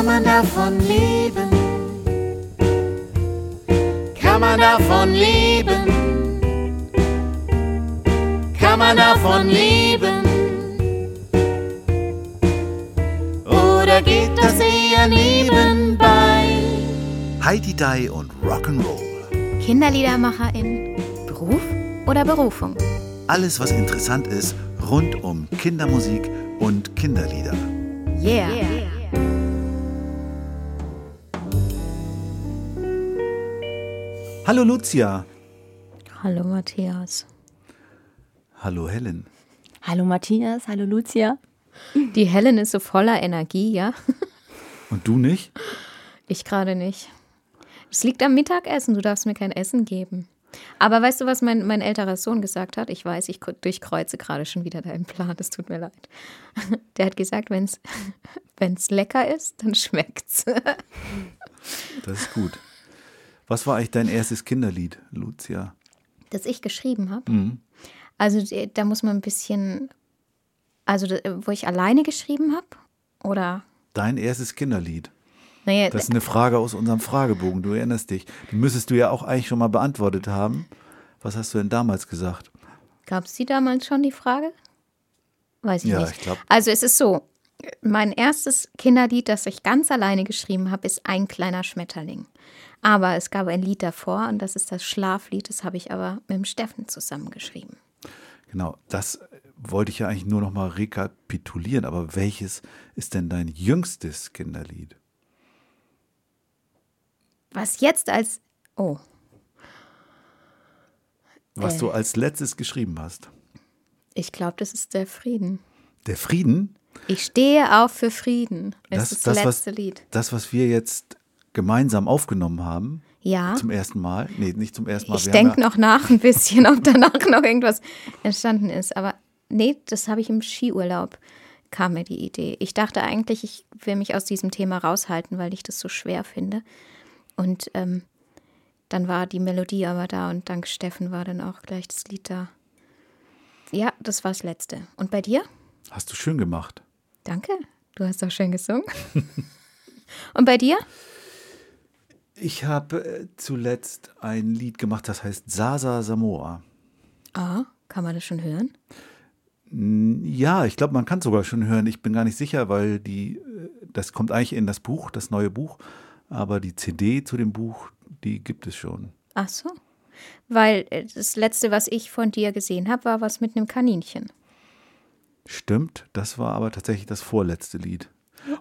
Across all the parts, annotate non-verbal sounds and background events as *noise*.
Kann man davon leben? Kann man davon leben? Kann man davon leben? Oder geht das eher nebenbei? Heidi Dai und Rock'n'Roll. Kinderliedermacherin, Beruf oder Berufung? Alles, was interessant ist rund um Kindermusik und Kinderlieder. Yeah. Hallo Lucia. Hallo Matthias. Hallo Helen. Hallo Matthias, hallo Lucia. Die Helen ist so voller Energie, ja? Und du nicht? Ich gerade nicht. Es liegt am Mittagessen, du darfst mir kein Essen geben. Aber weißt du, was mein, mein älterer Sohn gesagt hat? Ich weiß, ich durchkreuze gerade schon wieder deinen Plan, es tut mir leid. *laughs* Der hat gesagt, wenn es *laughs* lecker ist, dann schmeckt's. *laughs* Das ist gut. Was war eigentlich dein erstes Kinderlied, Lucia? Das ich geschrieben habe? Mhm. Also da muss man ein bisschen, also wo ich alleine geschrieben habe? Oder? Dein erstes Kinderlied. Naja, Das ist eine Frage aus unserem Fragebogen, du erinnerst dich. Die müsstest du ja auch eigentlich schon mal beantwortet haben. Was hast du denn damals gesagt? Gab es die damals schon, die Frage? Weiß ich Ja, nicht. ich glaub- Also es ist so, mein erstes Kinderlied, das ich ganz alleine geschrieben habe, ist Ein kleiner Schmetterling. Aber es gab ein Lied davor und das ist das Schlaflied, das habe ich aber mit dem Steffen zusammengeschrieben. Genau, das wollte ich ja eigentlich nur noch mal rekapitulieren. Aber welches ist denn dein jüngstes Kinderlied? Was jetzt als, oh, Was Äh. du als letztes geschrieben hast? ich glaube, das ist der Frieden. Der Frieden? Ich stehe auf für Frieden. Das, Das- ist das, das, was- letzte Lied. Das, was wir jetzt gemeinsam aufgenommen haben, Ja. zum ersten Mal. Nee, nicht zum ersten Mal. Ich denke ja, noch nach ein bisschen, ob danach noch irgendwas entstanden ist. Aber nee, das habe ich im Skiurlaub, kam mir die Idee. Ich dachte eigentlich, ich will mich aus diesem Thema raushalten, weil ich das so schwer finde. Und ähm, dann war die Melodie aber da und dank Steffen war dann auch gleich das Lied da. Ja, das war das Letzte. Und bei dir? Hast du schön gemacht. Danke. Du hast doch schön gesungen. *laughs* und bei dir? Ich habe äh, zuletzt ein Lied gemacht, das heißt Sasa Samoa. Ah, kann man das schon hören? Ja, ich glaube, man kann es sogar schon hören. Ich bin gar nicht sicher, weil die, äh, das kommt eigentlich in das Buch, das neue Buch, aber die CD zu dem Buch, die gibt es schon. Ach so. Weil äh, das letzte, was ich von dir gesehen habe, war was mit einem Kaninchen. Stimmt, das war aber tatsächlich das vorletzte Lied.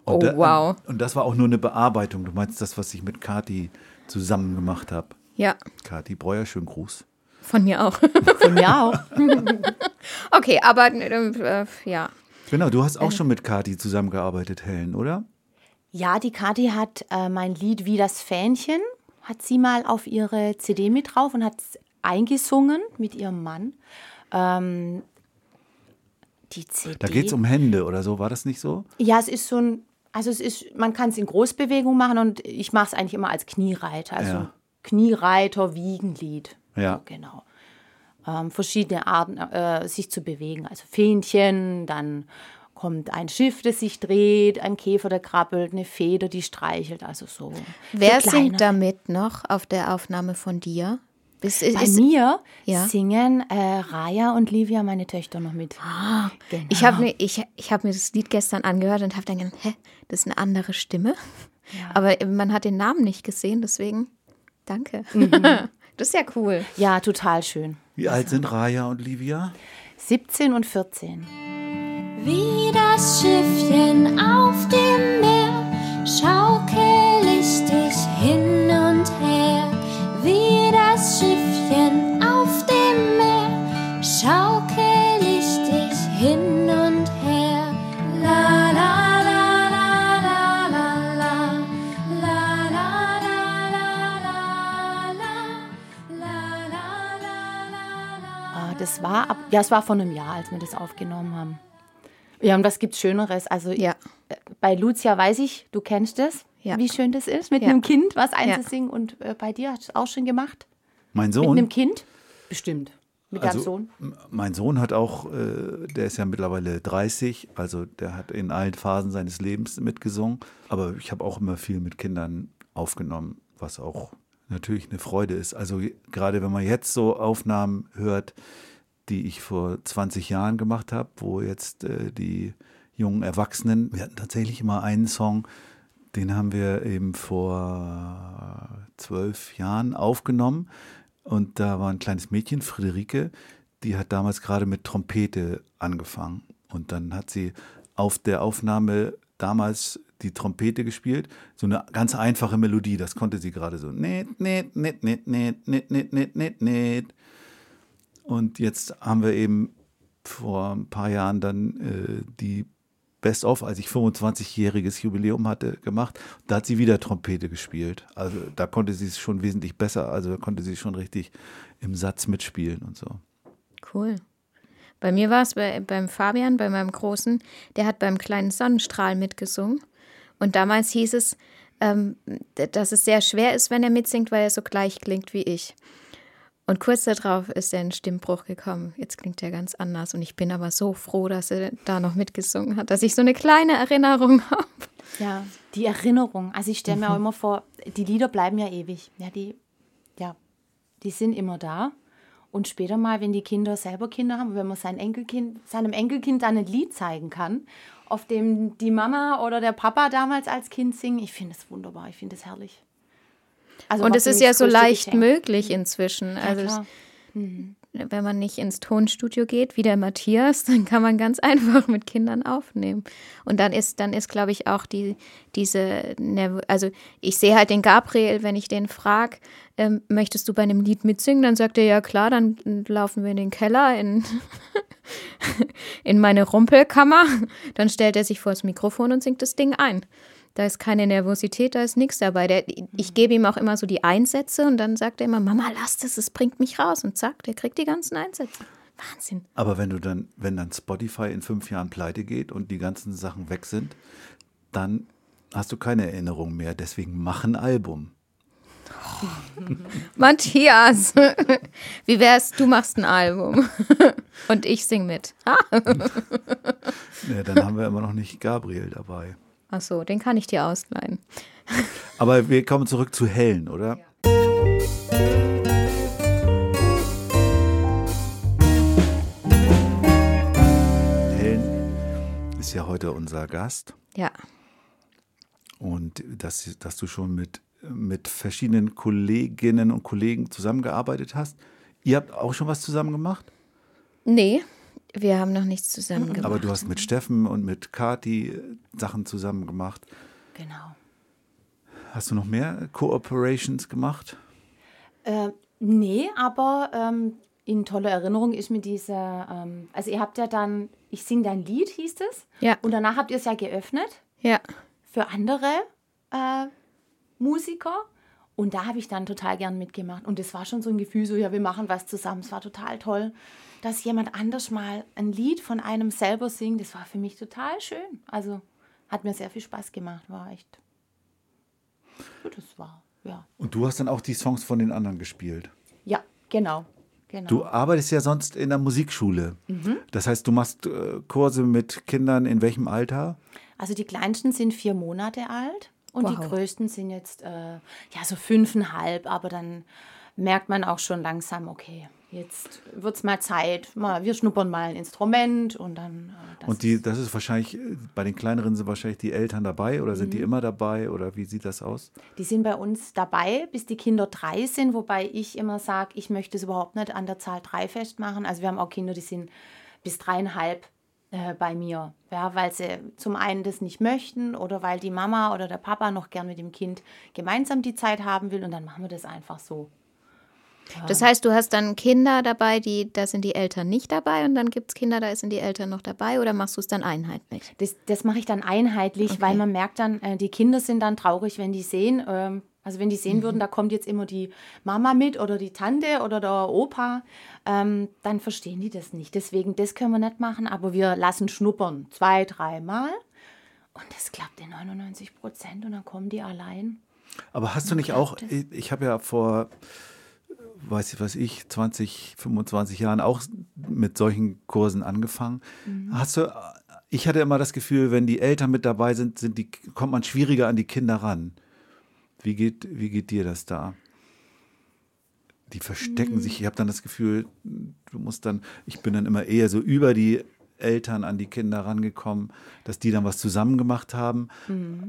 Oh, da- wow. Und das war auch nur eine Bearbeitung. Du meinst das, was ich mit Kati zusammen gemacht habe. Ja, Kati Breuer, schönen Gruß. von mir auch. *laughs* Von mir auch. *laughs* okay, aber äh, äh, ja. Genau, du hast Äh. auch schon mit Kati zusammengearbeitet, Helen, oder? Ja, die Kathi hat äh, mein Lied Wie das Fähnchen, hat sie mal auf ihre CD mit drauf und hat es eingesungen mit ihrem Mann. Ähm, die CD. Da geht es um Hände oder so, war das nicht so? Ja, es ist so ein, also es ist, man kann es in Großbewegung machen und ich mache es eigentlich immer als Kniereiter, also Ja. Kniereiter, Wiegenlied. Ja. Genau. Ähm, verschiedene Arten, äh, sich zu bewegen. Also Fähnchen, dann kommt ein Schiff, das sich dreht, ein Käfer, der krabbelt, eine Feder, die streichelt, also so. Wer so singt damit noch auf der Aufnahme von dir? Ist, ist, Bei ist, mir Ja. singen äh, Raya und Livia, meine Töchter, noch mit. Ah, Genau. Ich habe mir, ich, ich hab mir das Lied gestern angehört und habe dann gedacht, hä, das ist eine andere Stimme. Aber man hat den Namen nicht gesehen, deswegen danke. *laughs* das ist ja cool. Ja, total schön. Wie alt sind Raya und Livia? 17 und 14. Wie das Schiffchen auf dem Meer schaukel ich dich hin und her. Wie das Schiffchen auf dem Meer schaukel ich dich hin und her. La la la la la la la la la la la la la la la la Äh, das war ab, ja, es war vor einem Jahr, als wir das aufgenommen haben. Ja, und was gibt's Schöneres? Also Ja. äh, bei Lucia weiß ich, du kennst es, Ja. wie schön das ist, mit Ja. einem Kind was Ja. einzusingen. Und äh, bei dir hast du es auch schon gemacht? Mein Mit Sohn? einem Kind? Bestimmt. mit deinem Also, Sohn? m- Mein Sohn hat auch, äh, der ist ja mittlerweile 30, also der hat in allen Phasen seines Lebens mitgesungen. Aber ich habe auch immer viel mit Kindern aufgenommen, was auch natürlich eine Freude ist. Also gerade wenn man jetzt so Aufnahmen hört, die ich vor 20 Jahren gemacht habe, wo jetzt äh, die jungen Erwachsenen, wir hatten tatsächlich immer einen Song, den haben wir eben vor zwölf Jahren aufgenommen. Und da war ein kleines Mädchen, Friederike, die hat damals gerade mit Trompete angefangen. Und dann hat sie auf der Aufnahme damals die Trompete gespielt. So eine ganz einfache Melodie, das konnte sie gerade so. Net, net, net, net, net, net, net, net, net, net. Und jetzt haben wir eben vor ein paar Jahren dann äh, die Best of, als ich 25-jähriges Jubiläum hatte, gemacht. Da hat sie wieder Trompete gespielt. Also da konnte sie es schon wesentlich besser. Also da konnte sie schon richtig im Satz mitspielen und so. Cool. Bei mir war es bei, beim Fabian, bei meinem Großen, der hat beim kleinen Sonnenstrahl mitgesungen. Und damals hieß es, ähm, dass es sehr schwer ist, wenn er mitsingt, weil er so gleich klingt wie ich. Und kurz darauf ist er in Stimmbruch gekommen. Jetzt klingt er ganz anders. Und ich bin aber so froh, dass er da noch mitgesungen hat, dass ich so eine kleine Erinnerung *laughs* habe. Ja, die Erinnerung. Also ich stelle mir auch immer vor, die Lieder bleiben ja ewig. Ja, die, ja, die sind immer da. Und später mal, wenn die Kinder selber Kinder haben, wenn man sein Enkelkind, seinem Enkelkind dann ein Lied zeigen kann, auf dem die Mama oder der Papa damals als Kind singen, ich finde es wunderbar, ich finde es herrlich. Also Und es ist ja so leicht Geschenk. möglich inzwischen. Also es, klar. wenn man nicht ins Tonstudio geht, wie der Matthias, dann kann man ganz *laughs* einfach mit Kindern aufnehmen. Und dann ist, dann ist, glaube ich, auch die, diese, Nerv also ich sehe halt den Gabriel, wenn ich den frage, ähm, möchtest du bei einem Lied mitsingen? Dann sagt er, ja klar, dann laufen wir in den Keller, in, *laughs* in meine Rumpelkammer. Dann stellt er sich vor das Mikrofon und singt das Ding ein. Da ist keine Nervosität, da ist nichts dabei. Der, ich gebe ihm auch immer so die Einsätze und dann sagt er immer, Mama, lass das, es bringt mich raus. Und zack, der kriegt die ganzen Einsätze. Wahnsinn. Aber wenn du dann, wenn dann Spotify in fünf Jahren pleite geht und die ganzen Sachen weg sind, dann hast du keine Erinnerung mehr. Deswegen mach ein Album. *laughs* Matthias, *laughs* wie wär's, du machst ein Album *laughs* und ich sing mit. Ja, dann haben wir immer noch nicht Gabriel dabei. Ach so, den kann ich dir ausleihen. *laughs* Aber wir kommen zurück zu Helen, oder? Helen ist ja heute unser Gast Ja, und dass, dass du schon mit, mit verschiedenen Kolleginnen und Kollegen zusammengearbeitet hast. Ihr habt auch schon was zusammen gemacht? nee, wir haben noch nichts zusammen gemacht. Aber du hast mit Steffen und mit Kati äh, Sachen zusammen gemacht. Genau. Hast du noch mehr Cooperations gemacht? Äh, nee, aber ähm, in toller Erinnerung ist mir dieser, ähm, also ihr habt ja dann, ich singe dein Lied, hieß es. Ja. Und danach habt ihr es ja geöffnet Ja, für andere äh, Musiker. Und da habe ich dann total gern mitgemacht. Und es war schon so ein Gefühl, so, ja, wir machen was zusammen. Es war total toll, dass jemand anders mal ein Lied von einem selber singt. Das war für mich total schön. Also hat mir sehr viel Spaß gemacht. War echt. Das war, ja. Und du hast dann auch die Songs von den anderen gespielt. Ja, genau. genau. Du arbeitest ja sonst in der Musikschule. Das heißt, du machst äh, Kurse mit Kindern in welchem Alter? Also die kleinsten sind vier Monate alt und die Wow. größten sind jetzt äh, ja so fünfeinhalb, aber dann merkt man auch schon langsam, okay, jetzt wird es mal Zeit, mal, wir schnuppern mal ein Instrument und dann. Äh, Und die, das ist wahrscheinlich, äh, bei den kleineren sind wahrscheinlich die Eltern dabei oder sind die immer dabei oder wie sieht das aus? Die sind bei uns dabei, bis die Kinder drei sind, wobei ich immer sage, ich möchte es überhaupt nicht an der Zahl drei festmachen. Also wir haben auch Kinder, die sind bis dreieinhalb äh, bei mir, ja, weil sie zum einen das nicht möchten oder weil die Mama oder der Papa noch gern mit dem Kind gemeinsam die Zeit haben will und dann machen wir das einfach so. Das heißt, du hast dann Kinder dabei, die, da sind die Eltern nicht dabei und dann gibt es Kinder, da sind die Eltern noch dabei oder machst du es dann einheitlich? Das, das mache ich dann einheitlich, weil man merkt dann, äh, die Kinder sind dann traurig, wenn die sehen, ähm, also wenn die sehen würden, da kommt jetzt immer die Mama mit oder die Tante oder der Opa, ähm, dann verstehen die das nicht. Deswegen, das können wir nicht machen, aber wir lassen schnuppern zwei, dreimal und das klappt in 99 Prozent und dann kommen die allein. Aber hast du nicht auch, ich, ich habe ja vor weiß ich, was ich, 20, 25 Jahren auch mit solchen Kursen angefangen. Hast du, ich hatte immer das Gefühl, wenn die Eltern mit dabei sind, sind die, kommt man schwieriger an die Kinder ran. Wie geht, wie geht dir das da? Die verstecken sich. Ich habe dann das Gefühl, du musst dann, ich bin dann immer eher so über die Eltern an die Kinder rangekommen, dass die dann was zusammen gemacht haben.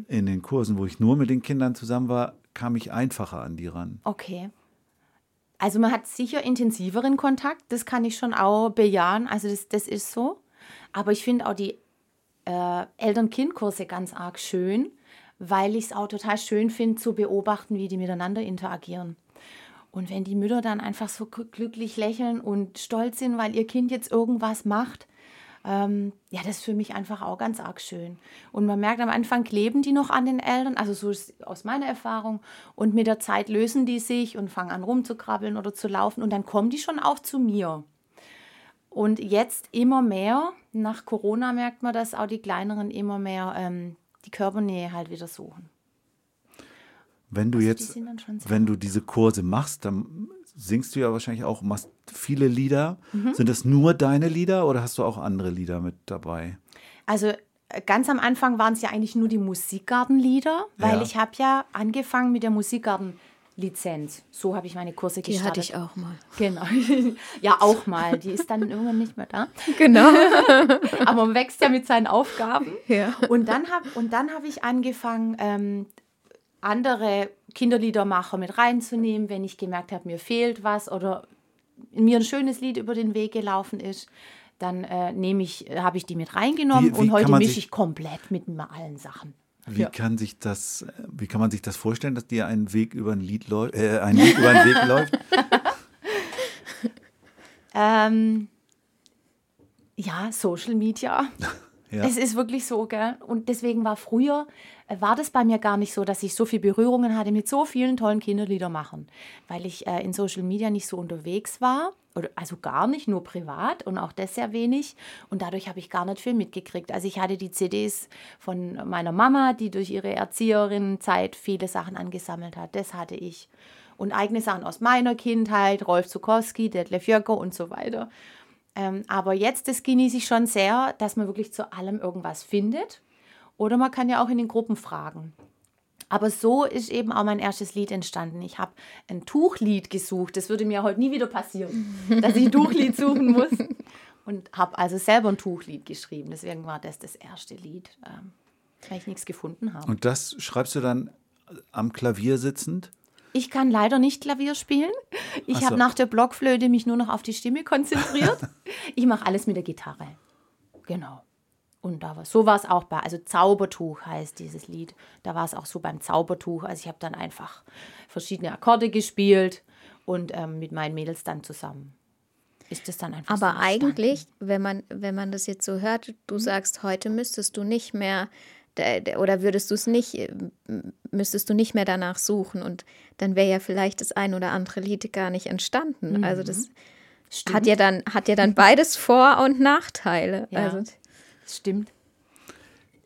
In den Kursen, wo ich nur mit den Kindern zusammen war, kam ich einfacher an die ran. Okay. Also man hat sicher intensiveren Kontakt, das kann ich schon auch bejahen, also das, das ist so. Aber ich finde auch die äh, Eltern-Kind-Kurse ganz arg schön, weil ich es auch total schön finde zu beobachten, wie die miteinander interagieren. Und wenn die Mütter dann einfach so gl- glücklich lächeln und stolz sind, weil ihr Kind jetzt irgendwas macht, ähm, ja, das ist für mich einfach auch ganz arg schön. Und man merkt, am Anfang kleben die noch an den Eltern, also so ist aus meiner Erfahrung. Und mit der Zeit lösen die sich und fangen an rumzukrabbeln oder zu laufen. Und dann kommen die schon auch zu mir. Und jetzt immer mehr, nach Corona merkt man, dass auch die Kleineren immer mehr ähm, die Körpernähe halt wieder suchen. Wenn du Also jetzt, wenn du diese Kurse machst, dann singst du ja wahrscheinlich auch, machst viele Lieder. Mhm. Sind das nur deine Lieder oder hast du auch andere Lieder mit dabei? Also äh, ganz am Anfang waren es ja eigentlich nur die Musikgartenlieder, weil Ja. ich habe ja angefangen mit der Musikgartenlizenz. So habe ich meine Kurse Die gestartet. hatte ich auch mal. *laughs* Genau. *laughs* ja, auch mal. Die ist dann irgendwann nicht mehr da. Genau. *laughs* Aber man wächst ja mit seinen Aufgaben. Ja. Und dann habe hab ich angefangen, ähm, andere Kinderliedermacher mit reinzunehmen, wenn ich gemerkt habe, mir fehlt was oder mir ein schönes Lied über den Weg gelaufen ist. Dann äh, nehme ich, habe ich die mit reingenommen Wie- wie und heute mische ich komplett mit allen Sachen. Wie Ja. kann sich das, wie kann man sich das vorstellen, dass dir ein Weg über ein Lied läuft, äh, ein Lied über einen Weg läuft? *laughs* *laughs* Ähm, ja, Social Media. *laughs* Ja. Es ist wirklich so, gell? Und deswegen war früher, äh, war das bei mir gar nicht so, dass ich so viel Berührungen hatte mit so vielen tollen Kinderliedermachern, weil ich äh, in Social Media nicht so unterwegs war, oder, also gar nicht, nur privat und auch das sehr wenig. Und dadurch habe ich gar nicht viel mitgekriegt. Also ich hatte die CDs von meiner Mama, die durch ihre Erzieherinnenzeit viele Sachen angesammelt hat. Das hatte ich. Und eigene Sachen aus meiner Kindheit, Rolf Zukowski, Detlef Jöcker und so weiter. Ähm, aber jetzt, das genieße ich schon sehr, dass man wirklich zu allem irgendwas findet. Oder man kann ja auch in den Gruppen fragen. Aber so ist eben auch mein erstes Lied entstanden. Ich habe ein Tuchlied gesucht. Das würde mir heute nie wieder passieren, *laughs* dass ich ein Tuchlied suchen muss. Und habe also selber ein Tuchlied geschrieben. Deswegen war das das erste Lied, ähm, weil ich nichts gefunden habe. Und das schreibst du dann am Klavier sitzend? Ich kann leider nicht Klavier spielen. Ich so. habe nach der Blockflöte mich nur noch auf die Stimme konzentriert. *laughs* ich mache alles mit der Gitarre. Genau. Und da war, so war es auch bei, also Zaubertuch heißt dieses Lied. Da war es auch so beim Zaubertuch. Also ich habe dann einfach verschiedene Akkorde gespielt und ähm, mit meinen Mädels dann zusammen. Ist das dann einfach so Aber entstanden. eigentlich, wenn man, wenn man das jetzt so hört, du sagst, heute müsstest du nicht mehr oder würdest du es nicht, äh, müsstest du nicht mehr danach suchen und dann wäre ja vielleicht das ein oder andere Lied gar nicht entstanden. Also das hat ja dann, hat ja dann beides Vor- und Nachteile. Ja. Also Das stimmt.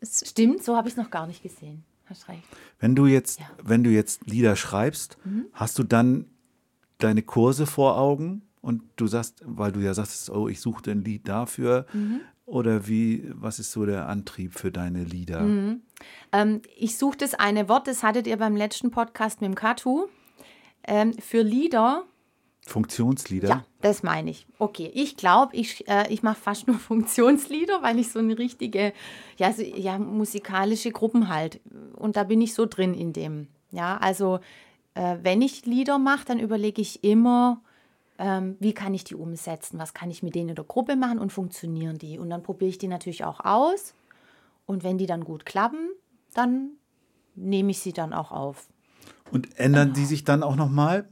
es, Stimmt, so habe ich es noch gar nicht gesehen. Hast recht. Wenn du jetzt, Ja. wenn du jetzt Lieder schreibst, hast du dann deine Kurse vor Augen und du sagst, weil du ja sagst, oh, ich suchte ein Lied dafür. Oder wie, was ist so der Antrieb für deine Lieder? Ähm, ich suche das eine Wort, das hattet ihr beim letzten Podcast mit dem Katu. Ähm, für Lieder, Funktionslieder? ja, das meine ich. Okay, ich glaube, ich, äh, ich mache fast nur *laughs* Funktionslieder, weil ich so eine richtige, ja, so, ja, musikalische Gruppen halt. Und da bin ich so drin in dem. Ja, also äh, wenn ich Lieder mache, dann überlege ich immer, ähm, wie kann ich die umsetzen, was kann ich mit denen in der Gruppe machen und funktionieren die. Und dann probiere ich die natürlich auch aus. Und wenn die dann gut klappen, dann nehme ich sie dann auch auf. Und ändern die sich dann auch nochmal?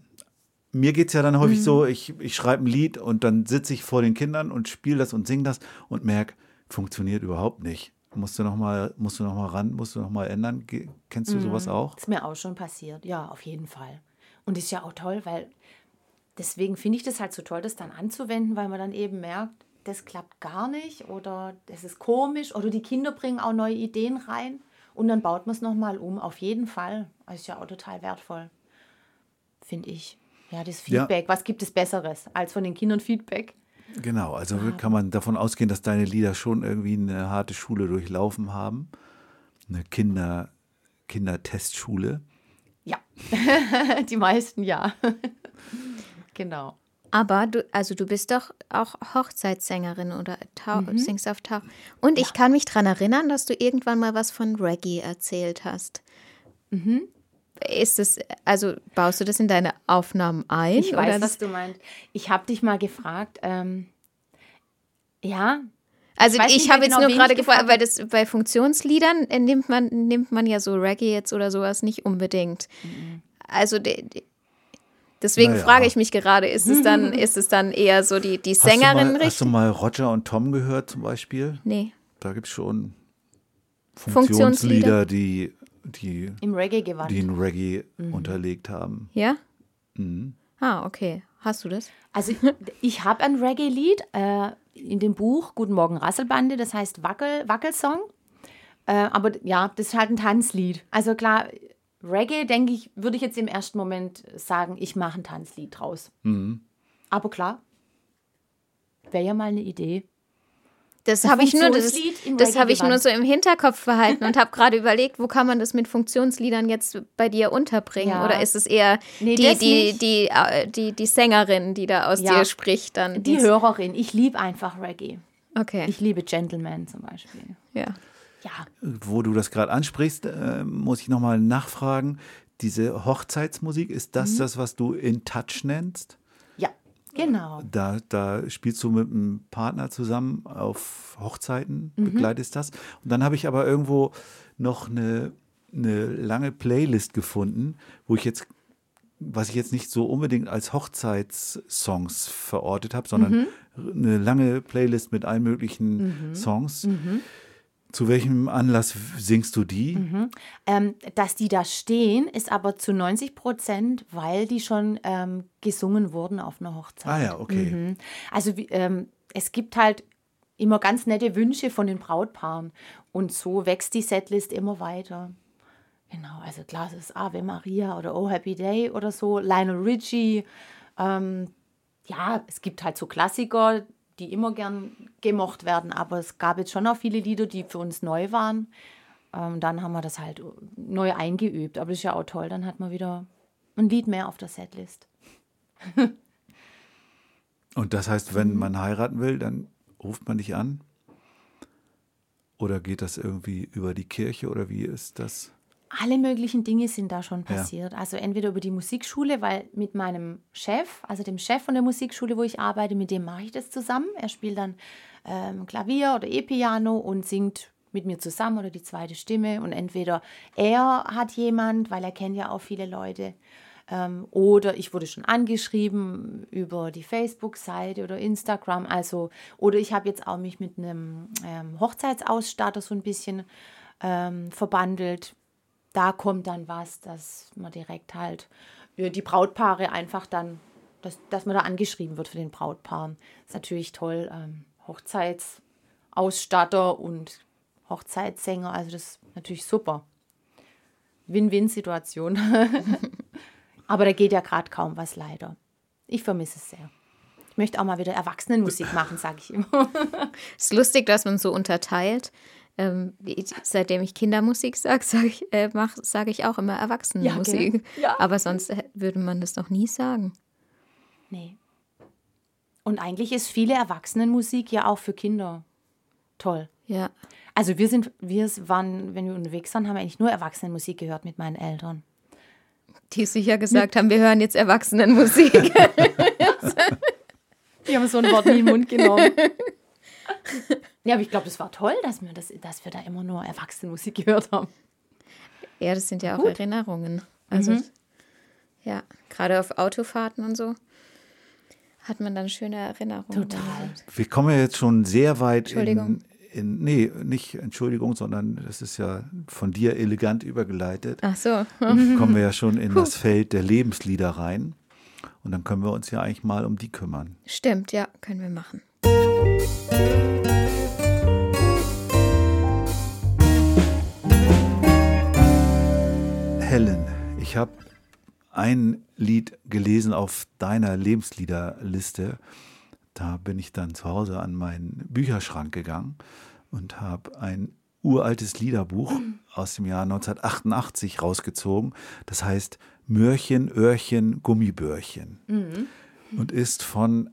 Mir geht es ja dann häufig so, ich, ich schreibe ein Lied und dann sitze ich vor den Kindern und spiele das und singe das und merke, funktioniert überhaupt nicht. Musst du nochmal noch mal ran, musst du nochmal ändern? Kennst du sowas auch? Ist mir auch schon passiert, ja, auf jeden Fall. Und ist ja auch toll, weil deswegen finde ich das halt so toll, das dann anzuwenden, weil man dann eben merkt, das klappt gar nicht oder das ist komisch oder die Kinder bringen auch neue Ideen rein und dann baut man es nochmal um, auf jeden Fall. Das ist ja auch total wertvoll, finde ich. ja, das Ja. Feedback. Was gibt es Besseres als von den Kindern Feedback? Genau, also kann man davon ausgehen, dass deine Lieder schon irgendwie eine harte Schule durchlaufen haben. Eine Kinder, Kindertestschule. Ja, *laughs* die meisten ja. Genau. Aber du, also du bist doch auch Hochzeitssängerin oder tau singst auf Tauch. Und ich kann mich daran erinnern, dass du irgendwann mal was von Reggae erzählt hast. Ist es, also baust du das in deine Aufnahmen ein? Ich weiß, was du meinst. Ich habe dich mal gefragt, ähm, ja, Also ich, mehr habe jetzt genau, nur gerade ich gefragt, weil das bei Funktionsliedern äh, nimmt man, nimmt man ja so Reggae jetzt oder sowas nicht unbedingt. Also de, de, deswegen Naja. frage ich mich gerade, ist es dann, *laughs* ist es dann eher so die, die Sängerin hast du, mal, hast du richtig? mal Roger und Tom gehört zum Beispiel? Nee. Da gibt es schon Funktionslieder? Funktionslieder, die, die, im Reggae gewandt. die in Reggae Mhm. unterlegt haben. Ja? Mhm. Ah, okay. Hast du das? Also ich habe ein Reggae-Lied äh, in dem Buch Guten Morgen Rasselbande, das heißt Wackel, Wackelsong. Äh, aber ja, das ist halt ein Tanzlied. Also klar, Reggae, denke ich, würde ich jetzt im ersten Moment sagen, ich mache ein Tanzlied draus. Aber klar, wäre ja mal eine Idee. Das habe ich nur, das, das habe ich nur so im Hinterkopf behalten und habe gerade überlegt, wo kann man das mit Funktionsliedern jetzt bei dir unterbringen? Ja. Oder ist es eher Nee, die, das die, die, äh, die, die Sängerin, die da aus Ja. dir spricht dann? Die Hörerin, ich liebe einfach Reggae. Okay. Ich liebe Gentleman zum Beispiel. ja. Ja, Wo du das gerade ansprichst, äh, muss ich nochmal nachfragen. Diese Hochzeitsmusik, ist Mhm. das das, was du in Touch nennst? ja, genau. Da, da spielst du mit einem Partner zusammen auf Hochzeiten, Mhm. begleitest das. Und dann habe ich aber irgendwo noch eine, eine lange Playlist gefunden, wo ich jetzt, was ich jetzt nicht so unbedingt als Hochzeitssongs verortet habe, sondern Mhm. eine lange Playlist mit allen möglichen Songs. Mhm. Zu welchem Anlass singst du die? Ähm, dass die da stehen, ist aber zu 90 Prozent, weil die schon ähm, gesungen wurden auf einer Hochzeit. Ah ja, okay. Mhm. Also ähm, es gibt halt immer ganz nette Wünsche von den Brautpaaren und so wächst die Setlist immer weiter. Genau, also klar, es ist Ave Maria oder Oh Happy Day oder so, Lionel Richie. Ähm, ja, es gibt halt so Klassiker, die immer gern gemocht werden, aber es gab jetzt schon auch viele Lieder, die für uns neu waren. Ähm, dann haben wir das halt neu eingeübt, aber das ist ja auch toll, dann hat man wieder ein Lied mehr auf der Setlist. *laughs* Und das heißt, wenn man heiraten will, dann ruft man dich an? Oder geht das irgendwie über die Kirche oder wie ist das? Alle möglichen Dinge sind da schon passiert. Also entweder über die Musikschule, weil mit meinem Chef, also dem Chef von der Musikschule, wo ich arbeite, mit dem mache ich das zusammen. Er spielt dann ähm, Klavier oder E-Piano und singt mit mir zusammen oder die zweite Stimme. Und entweder er hat jemand, weil er kennt ja auch viele Leute, ähm, oder ich wurde schon angeschrieben über die Facebook-Seite oder Instagram. Also, oder ich habe jetzt auch mich mit einem ähm, Hochzeitsausstatter so ein bisschen ähm, verbandelt. Da kommt dann was, dass man direkt halt die Brautpaare einfach dann, dass, dass man da angeschrieben wird für den Brautpaaren. ist natürlich toll. Ähm, Hochzeitsausstatter und Hochzeitssänger, also das ist natürlich super. Win-Win-Situation. *laughs* Aber da geht ja gerade kaum was leider. Ich vermisse es sehr. Ich möchte auch mal wieder Erwachsenenmusik *laughs* machen, sage ich immer. Es ist lustig, dass man so unterteilt. Ähm, seitdem ich Kindermusik sage, sage ich, äh, mach- sag ich auch immer Erwachsenenmusik. Ja, gell? Ja. Aber sonst äh, würde man das doch nie sagen. Nee. Und eigentlich ist viele Erwachsenenmusik ja auch für Kinder toll. Ja. Also wir sind, wir waren, wenn wir unterwegs waren, haben wir eigentlich nur Erwachsenenmusik gehört mit meinen Eltern. Die sicher gesagt haben, wir hören jetzt Erwachsenenmusik. *laughs* Die haben so ein Wort nie in den Mund genommen. *laughs* *laughs* Ja, aber ich glaube, das war toll, dass wir, das, dass wir da immer nur Erwachsenenmusik gehört haben. ja, das sind ja auch Erinnerungen. Also, ja, gerade auf Autofahrten und so hat man dann schöne Erinnerungen. Total. Wir kommen ja jetzt schon sehr weit Entschuldigung. in, in. Nee, nicht Entschuldigung, sondern das ist ja von dir elegant übergeleitet. Ach so. *laughs* kommen wir ja schon in das Feld der Lebenslieder rein. Und dann können wir uns ja eigentlich mal um die kümmern. Stimmt, ja, können wir machen. Helen, ich habe ein Lied gelesen auf deiner Lebensliederliste. Da bin ich dann zu Hause an meinen Bücherschrank gegangen und habe ein uraltes Liederbuch aus dem Jahr 1988 rausgezogen. Das heißt Mörchen, Öhrchen, Gummibörchen. Und ist von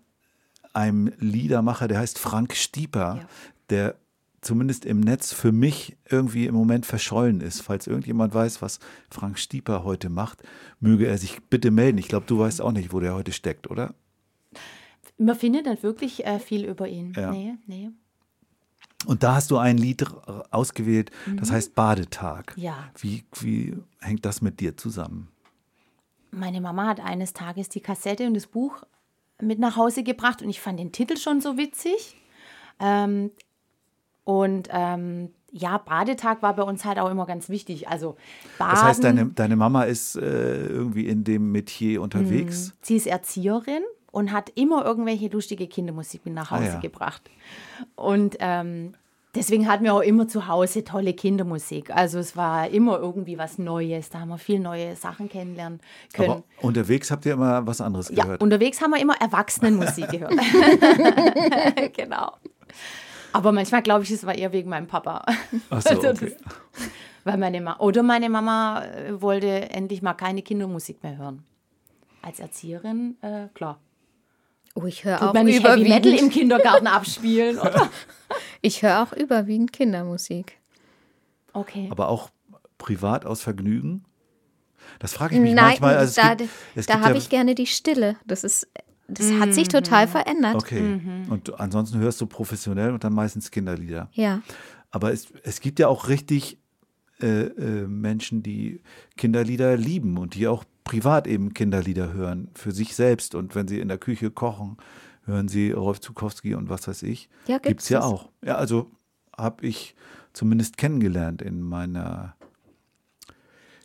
einem Liedermacher, der heißt Frank Stieper, Ja. der zumindest im Netz für mich irgendwie im Moment verschollen ist. Falls irgendjemand weiß, was Frank Stieper heute macht, möge er sich bitte melden. Ich glaube, du weißt auch nicht, wo der heute steckt, oder? Man findet nicht wirklich äh, viel über ihn. Ja. Nee, nee. Und da hast du ein Lied ausgewählt, das heißt Badetag. Ja. Wie, wie hängt das mit dir zusammen? Meine Mama hat eines Tages die Kassette und das Buch mit nach Hause gebracht und ich fand den Titel schon so witzig. Ähm, und ähm, ja, Badetag war bei uns halt auch immer ganz wichtig. Also Baden. Das heißt, deine, deine Mama ist äh, irgendwie in dem Metier unterwegs. Sie ist Erzieherin und hat immer irgendwelche lustige Kindermusik mit nach Ah, Hause ja. gebracht. Und ähm, deswegen hatten wir auch immer zu Hause tolle Kindermusik. Also es war immer irgendwie was Neues. Da haben wir viel neue Sachen kennenlernen können. Aber unterwegs habt ihr immer was anderes Ja, gehört. unterwegs haben wir immer Erwachsenenmusik gehört. *laughs* genau. Aber manchmal glaube ich, es war eher wegen meinem Papa. Ach so, Also das- okay. Weil meine Ma oder meine Mama äh, wollte endlich mal keine Kindermusik mehr hören. Als Erzieherin, äh, klar. Oh, ich höre auch man nicht Heavy Metal im überwiegend, Kindergarten abspielen, *laughs* oder? ich höre auch überwiegend Kindermusik. Okay. Aber auch privat aus Vergnügen? Das frage ich mich Nein, manchmal. Also da, da habe ja- ich gerne die Stille. Das ist, das hat sich total verändert. Okay. Mhm. Und ansonsten hörst du professionell und dann meistens Kinderlieder. Ja. Aber es, es gibt ja auch richtig äh, äh, Menschen, die Kinderlieder lieben und die auch privat eben Kinderlieder hören, für sich selbst. Und wenn sie in der Küche kochen, hören sie Rolf Zukowski und was weiß ich. Ja, gibt's gibt's ja das? auch. Ja, also habe ich zumindest kennengelernt in meiner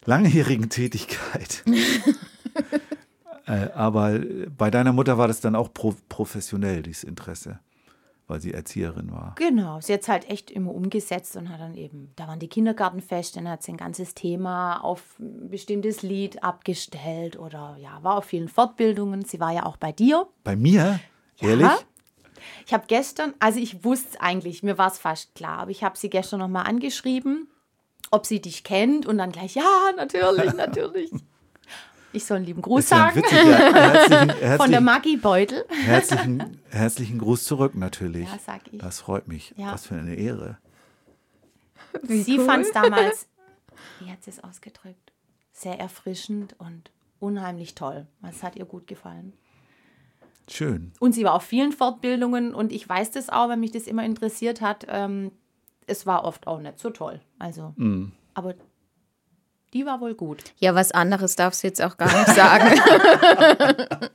langjährigen Tätigkeit. *laughs* äh, aber bei deiner Mutter war das dann auch pro professionell, dieses Interesse, weil sie Erzieherin war. Genau, sie hat es halt echt immer umgesetzt und hat dann eben, da waren die Kindergartenfeste, dann hat sie ein ganzes Thema auf ein bestimmtes Lied abgestellt oder ja, war auf vielen Fortbildungen. Sie war ja auch bei dir. Bei mir? Ehrlich? Ich habe gestern, also ich wusste es eigentlich, mir war es fast klar, aber ich habe sie gestern nochmal angeschrieben, ob sie dich kennt und dann gleich, ja, natürlich, natürlich. *laughs* Ich soll einen lieben Gruß ja sagen witzig, ja, herzlichen, *laughs* von der herzlichen, Maggie Beutel. herzlichen, *laughs* herzlichen Gruß zurück natürlich. Ja, sag ich. Das freut mich. Ja. Was für eine Ehre. Sie fand es damals, *laughs* wie hat sie es ausgedrückt, sehr erfrischend und unheimlich toll. Es hat ihr gut gefallen. Schön. Und sie war auf vielen Fortbildungen und ich weiß das auch, weil mich das immer interessiert hat. Ähm, es war oft auch nicht so toll. Also, Mm. aber die war wohl gut. Ja, was anderes darfst du jetzt auch gar nicht sagen. *laughs*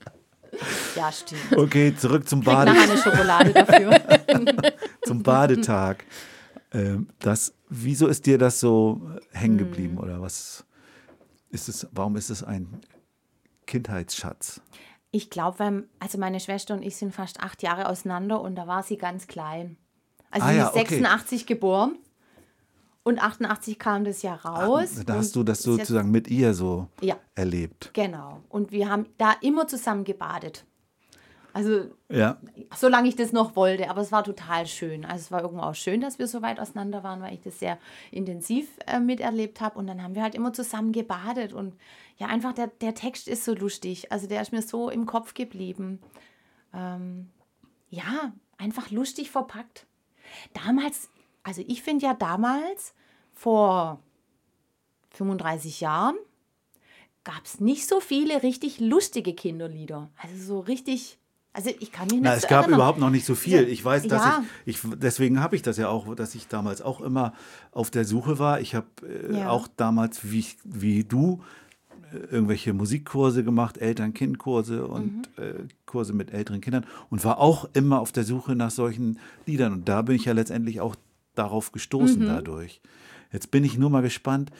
Ja, stimmt. Okay, zurück zum, Bade, eine Schokolade dafür. *laughs* zum Badetag. Ähm, das, wieso ist dir das so hängen geblieben Mm. oder was ist es, warum ist es ein Kindheitsschatz? Ich glaube, also meine Schwester und ich sind fast acht Jahre auseinander und da war sie ganz klein. Also Ah sie ja, ist okay. 86 geboren und 88 kam das Jahr raus. da hast du das sozusagen mit ihr so Ja. erlebt. Genau. Und wir haben da immer zusammen gebadet. Also Ja. solange ich das noch wollte, aber es war total schön. Also es war irgendwo auch schön, dass wir so weit auseinander waren, weil ich das sehr intensiv äh, miterlebt habe. Und dann haben wir halt immer zusammen gebadet. Und ja, einfach der, der Text ist so lustig. Also der ist mir so im Kopf geblieben. Ähm, ja, einfach lustig verpackt. Damals, also ich finde ja damals, vor 35 Jahren, gab es nicht so viele richtig lustige Kinderlieder. Also so richtig, also ich kann mich nicht Na, es gab erinnern. überhaupt noch nicht so viel. Ich weiß, dass Ja. ich, ich, deswegen habe ich das ja auch, dass ich damals auch immer auf der Suche war. Ich habe äh, Ja. auch damals, wie, wie du, äh, irgendwelche Musikkurse gemacht, Eltern-Kind-Kurse und Mhm. äh, Kurse mit älteren Kindern und war auch immer auf der Suche nach solchen Liedern. Und da bin ich ja letztendlich auch darauf Mhm. gestoßen dadurch. Jetzt bin ich nur mal gespannt,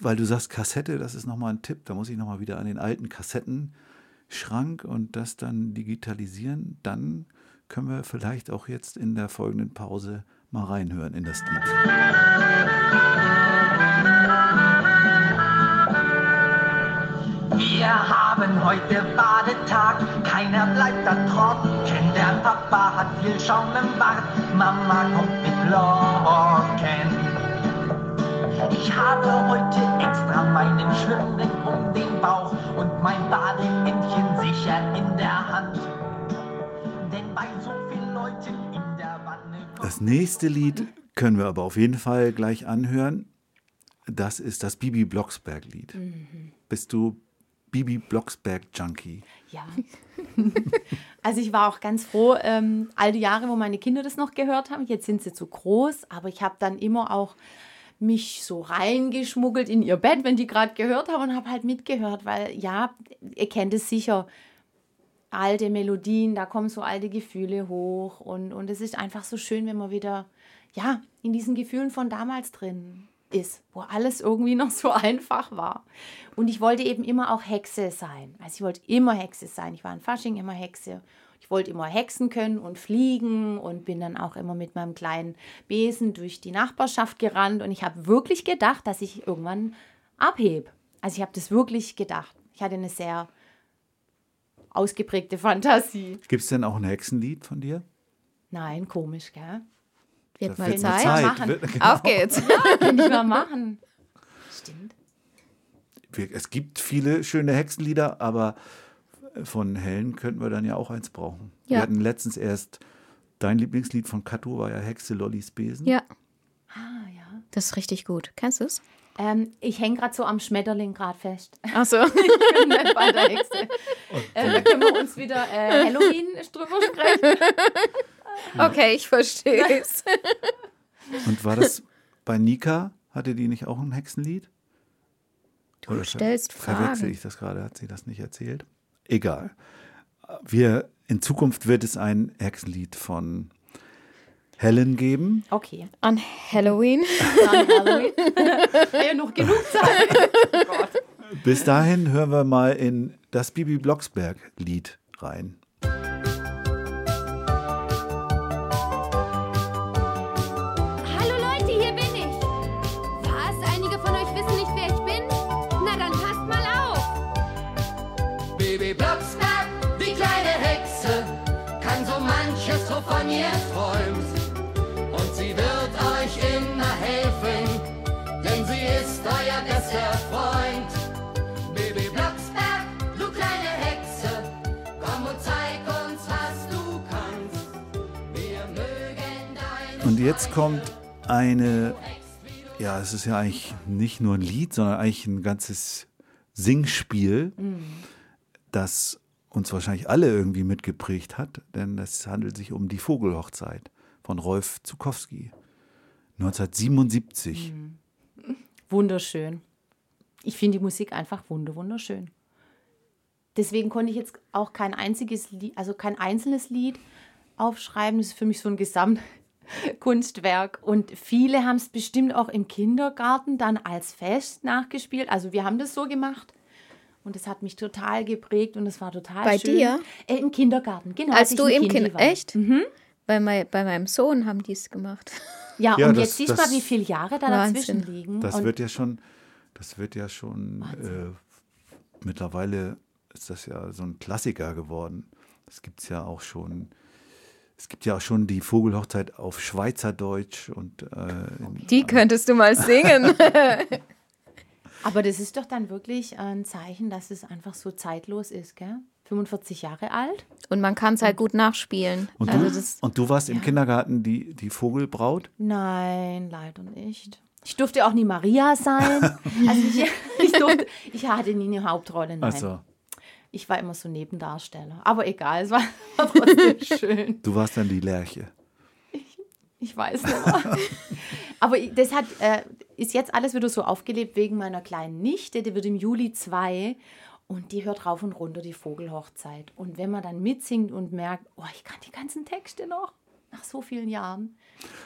weil du sagst Kassette, das ist nochmal ein Tipp. Da muss ich nochmal wieder an den alten Kassettenschrank und das dann digitalisieren. Dann können wir vielleicht auch jetzt in der folgenden Pause mal reinhören in das Lied. Wir haben heute Badetag, keiner bleibt da trocken. Der Papa hat viel Schaum im Bart, Mama kommt mit Locken. Ich habe heute extra meinen Schwimmring um den Bauch und mein Badehändchen sicher in der Hand. Denn bei so vielen Leuten in der Wanne. Das nächste Lied können wir aber auf jeden Fall gleich anhören. Das ist das Bibi Blocksberg-Lied. Bist du Bibi Blocksberg-Junkie? Ja. *laughs* also ich war auch ganz froh, ähm, all die Jahre, wo meine Kinder das noch gehört haben. Jetzt sind sie zu groß, aber ich habe dann immer auch mich so reingeschmuggelt in ihr Bett, wenn die gerade gehört haben und habe halt mitgehört, weil ja, ihr kennt es sicher, alte Melodien, da kommen so alte Gefühle hoch und, und es ist einfach so schön, wenn man wieder, ja, in diesen Gefühlen von damals drin ist, wo alles irgendwie noch so *laughs* einfach war. Und ich wollte eben immer auch Hexe sein. Also ich wollte immer Hexe sein. Ich war in Fasching immer Hexe. Ich wollte immer hexen können und fliegen und bin dann auch immer mit meinem kleinen Besen durch die Nachbarschaft gerannt. Und ich habe wirklich gedacht, dass ich irgendwann abhebe. Also ich habe das wirklich gedacht. Ich hatte eine sehr ausgeprägte Fantasie. Gibt es denn auch ein Hexenlied von dir? Nein, komisch, gell? Wird mal wird Zeit. machen. Wird- genau. Auf geht's. Kann ich mal *laughs* machen. Stimmt. Wir- Es gibt viele schöne Hexenlieder, aber von Helen könnten wir dann ja auch eins brauchen. Wir Ja. hatten letztens erst, dein Lieblingslied von Kato war ja Hexe Lollis Besen. Ja, Ah, ja. das ist richtig gut. Kennst du es? Ähm, ich hänge gerade so am Schmetterling gerade fest. Achso. bin nicht bei der Hexe. Äh, da können wir uns wieder äh, Halloween drüber sprechen. *laughs* Okay, ich verstehe es. Und war das bei Nika? Hatte die nicht auch ein Hexenlied? Du stellst Verwechsel Fragen. ich das gerade? Hat sie das nicht erzählt? Egal. Wir, in Zukunft wird es ein Hexenlied von Helen geben. Okay, An Halloween. dann Halloween. *laughs* ja, noch genug Zeit. Oh Gott. Bis dahin hören wir mal in das Bibi Blocksberg-Lied rein. Hallo Leute, hier bin ich. Was? Einige von euch wissen nicht, wer ich bin? Na dann passt mal auf. Baby Blocksberg, die kleine Hexe, kann so manches, wovon ihr jetzt kommt eine, ja, es ist ja eigentlich nicht nur ein Lied, sondern eigentlich ein ganzes Singspiel, das uns wahrscheinlich alle irgendwie mitgeprägt hat, denn es handelt sich um die Vogelhochzeit von Rolf Zukowski. 1977. Wunderschön. Ich finde die Musik einfach wunder, wunderschön. Deswegen konnte ich jetzt auch kein einziges Lied, also kein einzelnes Lied aufschreiben. Das ist für mich so ein *laughs* Gesamtkunstwerk. Und viele haben es bestimmt auch im Kindergarten dann als Fest nachgespielt. Also wir haben das so gemacht. Und das hat mich total geprägt und es war total Bei schön. dir? Äh, Im Kindergarten, genau. Als ich du im Kindi Kind. war. Echt? Bei, mei, bei meinem Sohn haben die es gemacht. *laughs* Ja, Ja, und das- jetzt siehst du wie viele Jahre da Wahnsinn. dazwischen liegen. Das und wird ja schon, das wird ja schon, äh, mittlerweile ist das ja so ein Klassiker geworden. Das gibt es ja auch schon. Es gibt ja auch schon die Vogelhochzeit auf Schweizerdeutsch und äh, in, Die könntest du mal singen. *laughs* Aber das ist doch dann wirklich ein Zeichen, dass es einfach so zeitlos ist, gell? 45 Jahre alt. Und man kann es halt gut nachspielen. und, also du, das, und du warst im Kindergarten die, die Vogelbraut? Nein, leider nicht. Ich durfte auch nie Maria sein. *laughs* Also ich, *laughs* ich, durfte, ich hatte nie eine Hauptrolle. Nein. Also, Ich war immer so Nebendarsteller. Aber egal, es war, war *laughs* trotzdem schön. du warst dann die Lerche. Ich weiß nicht mehr. *laughs* Aber das hat, äh, ist jetzt alles wieder so aufgelebt wegen meiner kleinen Nichte. Die wird im Juli zwei und die hört rauf und runter die Vogelhochzeit. Und wenn man dann mitsingt und merkt, oh, ich kann die ganzen Texte noch nach so vielen Jahren.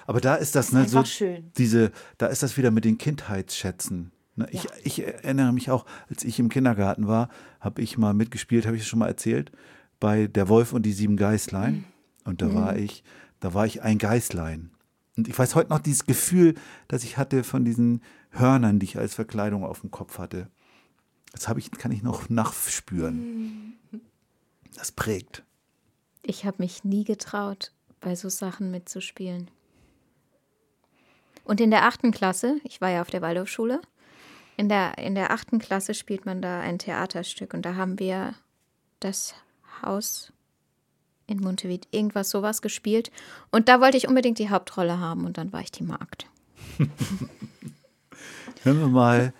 Aber da ist das, ist ne, so schön. diese, da ist das wieder mit den Kindheitsschätzen. Ich, ich erinnere mich auch, als ich im Kindergarten war, habe ich mal mitgespielt, habe ich es schon mal erzählt, bei Der Wolf und die sieben Geißlein. Mhm. Und da war ich, da war ich ein Geißlein. Und ich weiß heute noch dieses Gefühl, das ich hatte von diesen Hörnern, die ich als Verkleidung auf dem Kopf hatte. Das habe ich, kann ich noch nachspüren. Das prägt. Ich habe mich nie getraut, bei so Sachen mitzuspielen. Und in der achten Klasse, ich war ja auf der Waldorfschule, in der, in der achten Klasse spielt man da ein Theaterstück und da haben wir das Haus in Montevid, irgendwas sowas gespielt. Und da wollte ich unbedingt die Hauptrolle haben und dann war ich die Magd. *laughs* Hören wir mal,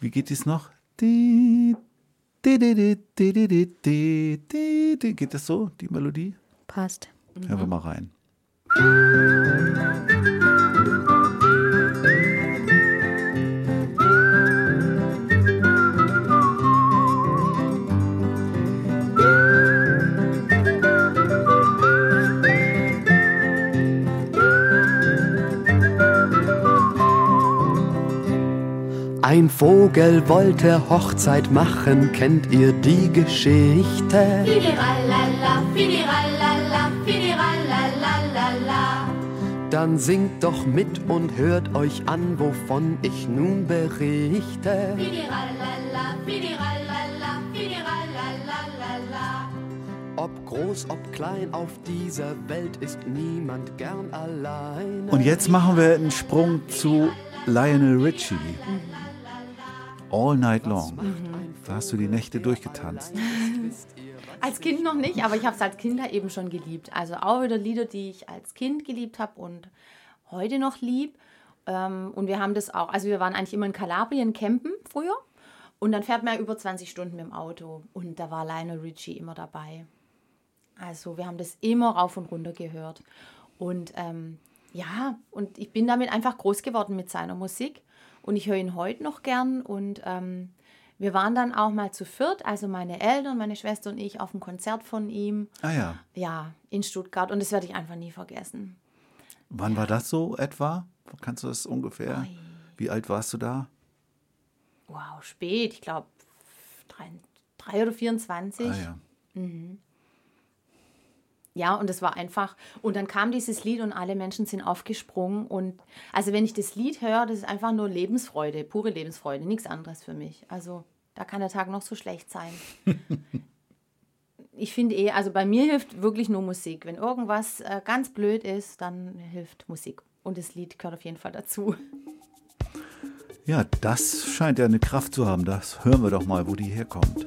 wie geht es noch? Geht das so, die Melodie? Passt. Hören wir mal rein. Ein Vogel wollte Hochzeit machen, kennt ihr die Geschichte? Fidirallala, fidirallala, fidirallala. Dann singt doch mit und hört euch an, wovon ich nun berichte. Fidirallala, fidirallala, fidirallala. Ob groß, ob klein, auf dieser Welt ist niemand gern allein. Und jetzt machen wir einen Sprung zu Lionel Richie. All Night Long. Da hast du die Nächte durchgetanzt. Als Kind noch nicht, aber ich habe es als Kind eben schon geliebt. Also auch wieder Lieder, die ich als Kind geliebt habe und heute noch lieb. Ähm, und wir haben das auch, also wir waren eigentlich immer in Kalabrien campen früher. Und dann fährt man ja über 20 Stunden mit dem Auto. Und da war Lionel Richie immer dabei. Also wir haben das immer rauf und runter gehört. Und ähm, ja, und ich bin damit einfach groß geworden mit seiner Musik. Und ich höre ihn heute noch gern. Und ähm, wir waren dann auch mal zu viert, also meine Eltern, meine Schwester und ich, auf einem Konzert von ihm. Ah ja. Ja, in Stuttgart. Und das werde ich einfach nie vergessen. Wann war das so etwa? Kannst du das ungefähr? Wie alt warst du da? Wow, spät. Ich glaube, drei, drei oder 24. Ah ja. Ja, und es war einfach. Und dann kam dieses Lied und alle Menschen sind aufgesprungen. Und also, wenn ich das Lied höre, das ist einfach nur Lebensfreude, pure Lebensfreude, nichts anderes für mich. Also, da kann der Tag noch so schlecht sein. *laughs* ich finde eh, also bei mir hilft wirklich nur Musik. Wenn irgendwas äh, ganz blöd ist, dann hilft Musik. Und das Lied gehört auf jeden Fall dazu. Ja, das scheint ja eine Kraft zu haben. Das hören wir doch mal, wo die herkommt.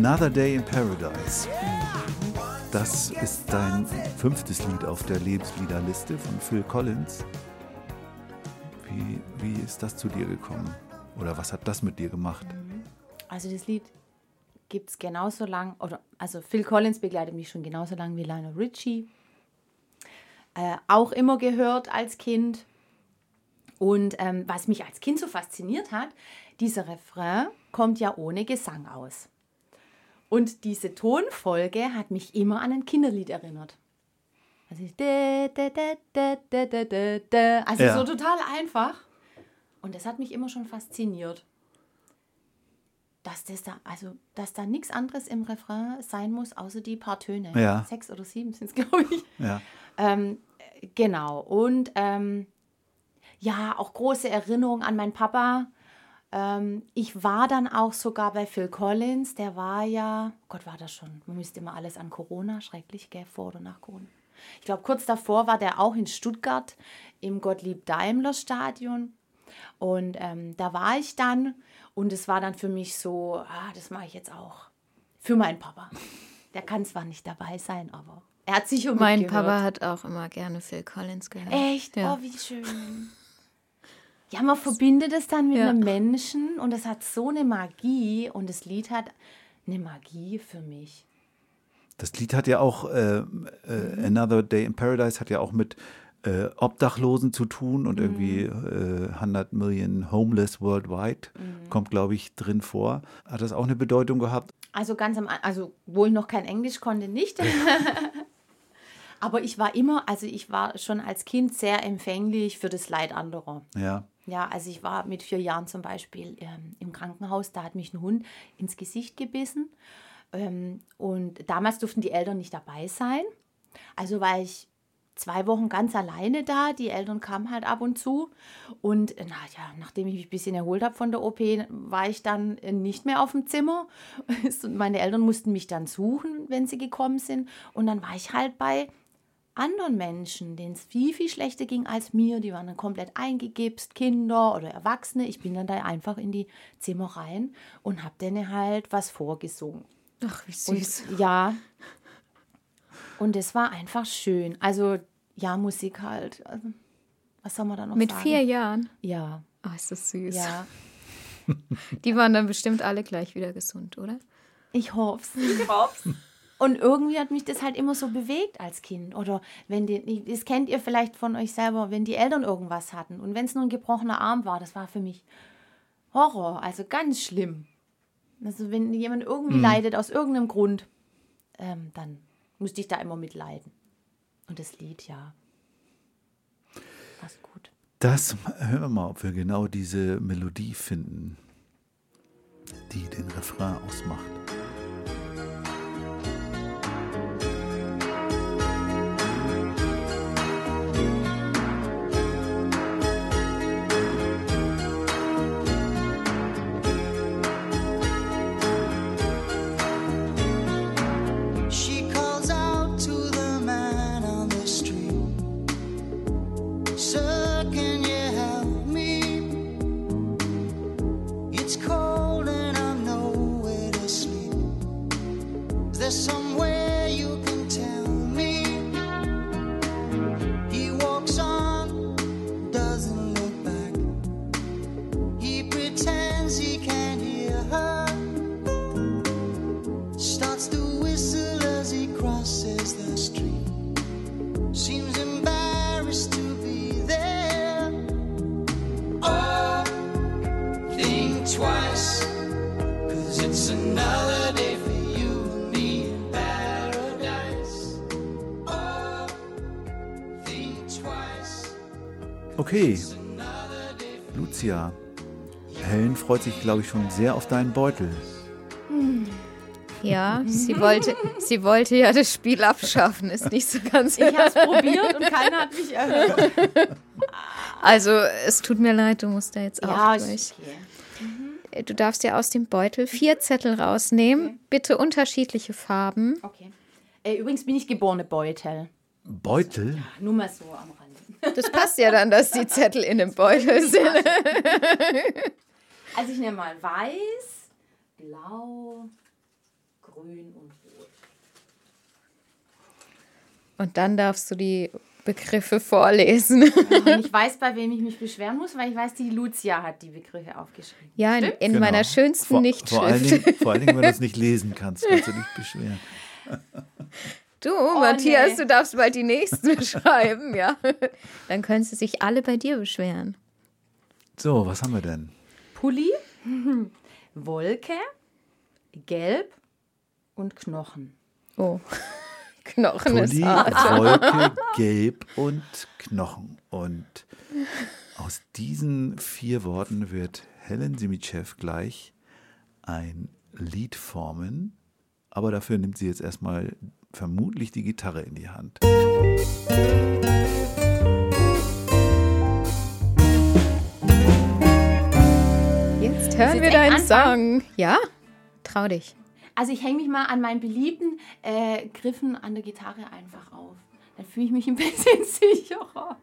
Another Day in Paradise. Das ist dein fünftes Lied auf der Lebensliederliste von Phil Collins. Wie, wie ist das zu dir gekommen? Oder was hat das mit dir gemacht? Also das Lied gibt es genauso lang, oder also Phil Collins begleitet mich schon genauso lang wie Lionel Richie. Äh, auch immer gehört als Kind. Und ähm, was mich als Kind so fasziniert hat, dieser Refrain kommt ja ohne Gesang aus. Und diese Tonfolge hat mich immer an ein Kinderlied erinnert. Also, also Ja. so total einfach. Und das hat mich immer schon fasziniert dass das da, also dass da nichts anderes im Refrain sein muss, außer die paar Töne. Ja. Sechs oder sieben sind es, *laughs* glaube ich. Ja. Ähm, genau. Und ähm, ja, auch große Erinnerung an meinen Papa. Ähm, ich war dann auch sogar bei Phil Collins, der war ja, Gott war das schon, man müsste immer alles an Corona, schrecklich, gell, vor oder nach Corona. Ich glaube, kurz davor war der auch in Stuttgart im Gottlieb Daimler Stadion. Und ähm, da war ich dann und es war dann für mich so, ah, das mache ich jetzt auch. Für meinen Papa. Der kann zwar nicht dabei sein, aber er hat sicher Mein mitgehört. Papa hat auch immer gerne Phil Collins gehört. Echt? Ja. Oh, wie schön. Ja, man verbindet es dann mit Ja. einem Menschen und es hat so eine Magie und das Lied hat eine Magie für mich. Das Lied hat ja auch, äh, äh, Another Day in Paradise hat ja auch mit äh, Obdachlosen zu tun und irgendwie äh, 100 Million Homeless Worldwide kommt, glaube ich, drin vor. Hat das auch eine Bedeutung gehabt? Also ganz am An- also wo ich noch kein Englisch konnte, nicht. *laughs* Aber ich war immer, also ich war schon als Kind sehr empfänglich für das Leid anderer. Ja. Ja, also ich war mit vier Jahren zum Beispiel ähm, im Krankenhaus, da hat mich ein Hund ins Gesicht gebissen. Ähm, und damals durften die Eltern nicht dabei sein. Also war ich zwei Wochen ganz alleine da. Die Eltern kamen halt ab und zu. Und äh, na ja, nachdem ich mich ein bisschen erholt habe von der OP, war ich dann äh, nicht mehr auf dem Zimmer. *laughs* Meine Eltern mussten mich dann suchen, wenn sie gekommen sind. Und dann war ich halt bei anderen Menschen, denen es viel, viel schlechter ging als mir. Die waren dann komplett eingegipst, Kinder oder Erwachsene. Ich bin dann da einfach in die Zimmer rein und habe denen halt was vorgesungen. Ach, wie süß. Und, ja. Und es war einfach schön. Also, ja, Musik halt. Also, was soll man da noch Mit sagen? vier Jahren. Ja, Oh, ist das süß. ja. *laughs* Die waren dann bestimmt alle gleich wieder gesund, oder? Ich hoff's. Ich hoff's. Und irgendwie hat mich das halt immer so bewegt als Kind. Oder wenn die, das kennt ihr vielleicht von euch selber, wenn die Eltern irgendwas hatten. Und wenn es nur ein gebrochener Arm war, das war für mich Horror, also ganz schlimm. Also wenn jemand irgendwie leidet aus irgendeinem Grund, ähm, dann musste ich da immer mitleiden. Und das Lied, ja. War's gut. Das hören wir mal, ob wir genau diese Melodie finden, die den Refrain ausmacht. Somewhere freut sich, glaube ich, schon sehr auf deinen Beutel. Ja, sie wollte, sie wollte ja das Spiel abschaffen, ist nicht so ganz. Ich habe es probiert und keiner hat mich erhört. Also, es tut mir leid, du musst da jetzt auch Ja, durch. okay. Du darfst dir aus dem Beutel vier Zettel rausnehmen, bitte unterschiedliche Farben. okay. Äh, übrigens bin ich geborene Beutel. Beutel? Nur mal so am Rand. Das passt ja dann, dass die Zettel in dem Beutel sind. Also ich nehme mal weiß, blau, grün und rot. Und dann darfst du die Begriffe vorlesen. Und *laughs* ich weiß, bei wem ich mich beschweren muss, weil ich weiß, die Lucia hat die Begriffe aufgeschrieben. Ja, in, in Genau. meiner schönsten vor, Nichtschrift. vor, allen Dingen, vor allen Dingen, wenn du es *laughs* nicht lesen kannst, kannst du dich beschweren. *laughs* Du, Matthias, nee. du darfst bald die nächsten schreiben, ja. Dann können sie sich alle bei dir beschweren. So, was haben wir denn? Pulli, *laughs* Wolke, Gelb und Knochen. Oh, *laughs* Knochen Pulli, ist hart. Wolke, *laughs* Gelb und Knochen. Und aus diesen vier Worten wird Helen Simitschew gleich ein Lied formen. Aber dafür nimmt sie jetzt erstmal vermutlich die Gitarre in die Hand. Jetzt hören wir deinen? Song. Ja, trau dich. Also ich hänge mich mal an meinen beliebten äh, Griffen an der Gitarre einfach auf. Dann fühle ich mich ein *laughs* bisschen sicherer.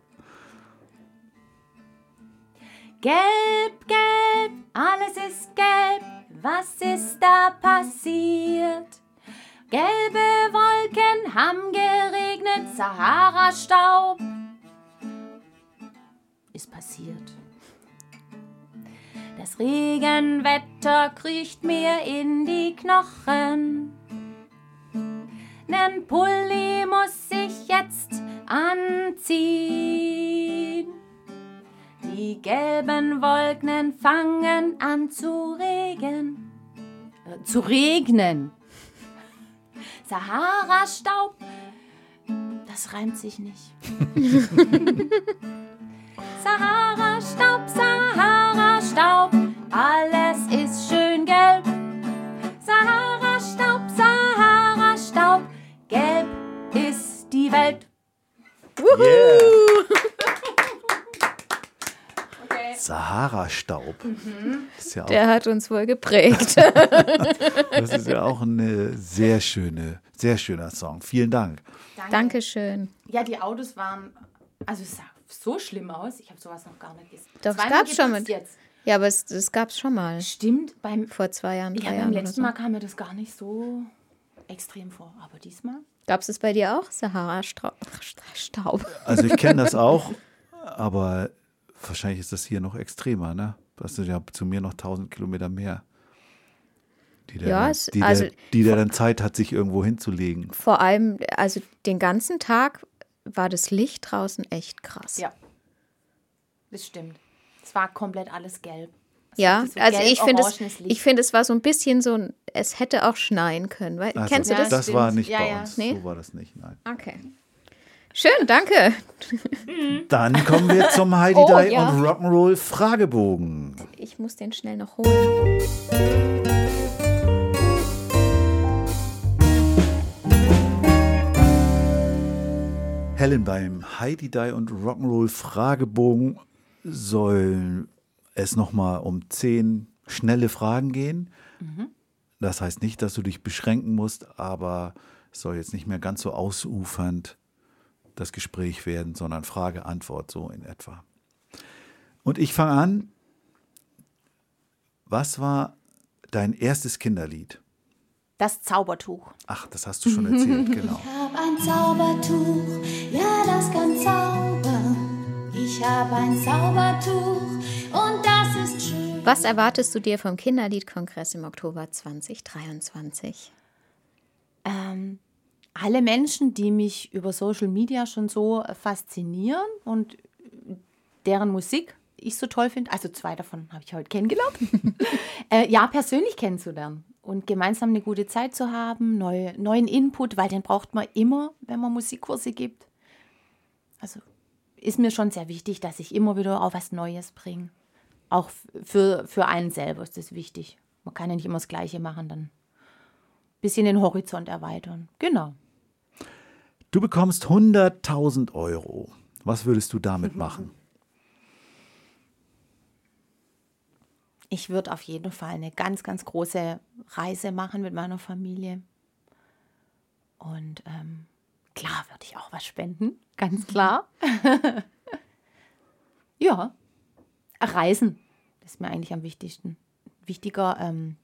Gelb, gelb, alles ist gelb. Was ist da passiert? Gelbe Wolken haben geregnet, Sahara-Staub ist passiert. Das Regenwetter kriecht mir in die Knochen. Nen Pulli muss ich jetzt anziehen. Die gelben Wolken fangen an zu regen. Äh, zu regnen. Sahara-Staub, das reimt sich nicht. *laughs* Sahara-Staub, Sahara-Staub, alles ist schön gelb. Sahara-Staub, Sahara-Staub, gelb ist die Welt. Sahara-Staub. Das, ist ja auch, Der hat uns wohl geprägt. *laughs* das ist ja auch ein sehr schöne, sehr schöner Song. Vielen Dank. Dankeschön. Ja, die Autos waren, also es sah so schlimm aus. Ich habe sowas noch gar nicht gesehen. Doch, es gab's schon mit- jetzt. Ja, aber es, das gab es schon mal. Stimmt, beim, Vor zwei Jahren, ja, beim Jahren. Letzten so. Mal kam mir das gar nicht so extrem vor. Aber diesmal? Gab es es bei dir auch? Sahara-Staub. Staub. Also ich kenne das *laughs* auch, aber wahrscheinlich ist das hier noch extremer, ne? Das sind ja zu mir noch 1000 Kilometer mehr. Die der, Ja, es- die, also- der, die der dann Zeit hat, sich irgendwo hinzulegen. Vor allem, also den ganzen Tag war das Licht draußen echt krass. Ja. Das stimmt. Es war komplett alles gelb. Es Ja, so also ich finde es, ich finde es war so ein bisschen so ein, es hätte auch schneien können. Weil, Also, kennst du Ja, das? Das stimmt. war nicht Ja, bei ja. uns. Nee? So war das nicht, nein. Okay. Schön, danke. *laughs* Dann kommen wir zum Heidi Oh, Dai ja. und Rock'n'Roll Fragebogen. Ich muss den schnell noch holen. Helen, beim Heidi Dai und Rock'n'Roll Fragebogen soll es nochmal um zehn schnelle Fragen gehen. Das heißt nicht, dass du dich beschränken musst, aber es soll jetzt nicht mehr ganz so ausufernd das Gespräch werden, sondern Frage, Antwort so in etwa. Und ich fange an. Was war dein erstes Kinderlied? Das Zaubertuch. Ach, das hast du schon erzählt, *laughs* genau. Ich hab ein Zaubertuch, ja, das kann zaubern. Ich hab ein Zaubertuch und das ist schön. Was erwartest du dir vom Kinderliedkongress im Oktober 2023? Ähm, alle Menschen, die mich über Social Media schon so faszinieren und deren Musik ich so toll finde, also zwei davon habe ich heute kennengelernt, *laughs* äh, ja, persönlich kennenzulernen und gemeinsam eine gute Zeit zu haben, neu, neuen Input, weil den braucht man immer, wenn man Musikkurse gibt. Also ist mir schon sehr wichtig, dass ich immer wieder auch was Neues bringe. Auch für, für einen selber ist das wichtig. Man kann ja nicht immer das Gleiche machen, dann ein bisschen den Horizont erweitern. Genau. Du bekommst 100.000 Euro. Was würdest du damit *laughs* machen? Ich würde auf jeden Fall eine ganz, ganz große Reise machen mit meiner Familie. Und ähm, klar würde ich auch was spenden, ganz klar. *laughs* ja, Reisen ist mir eigentlich am wichtigsten. Wichtiger ähm,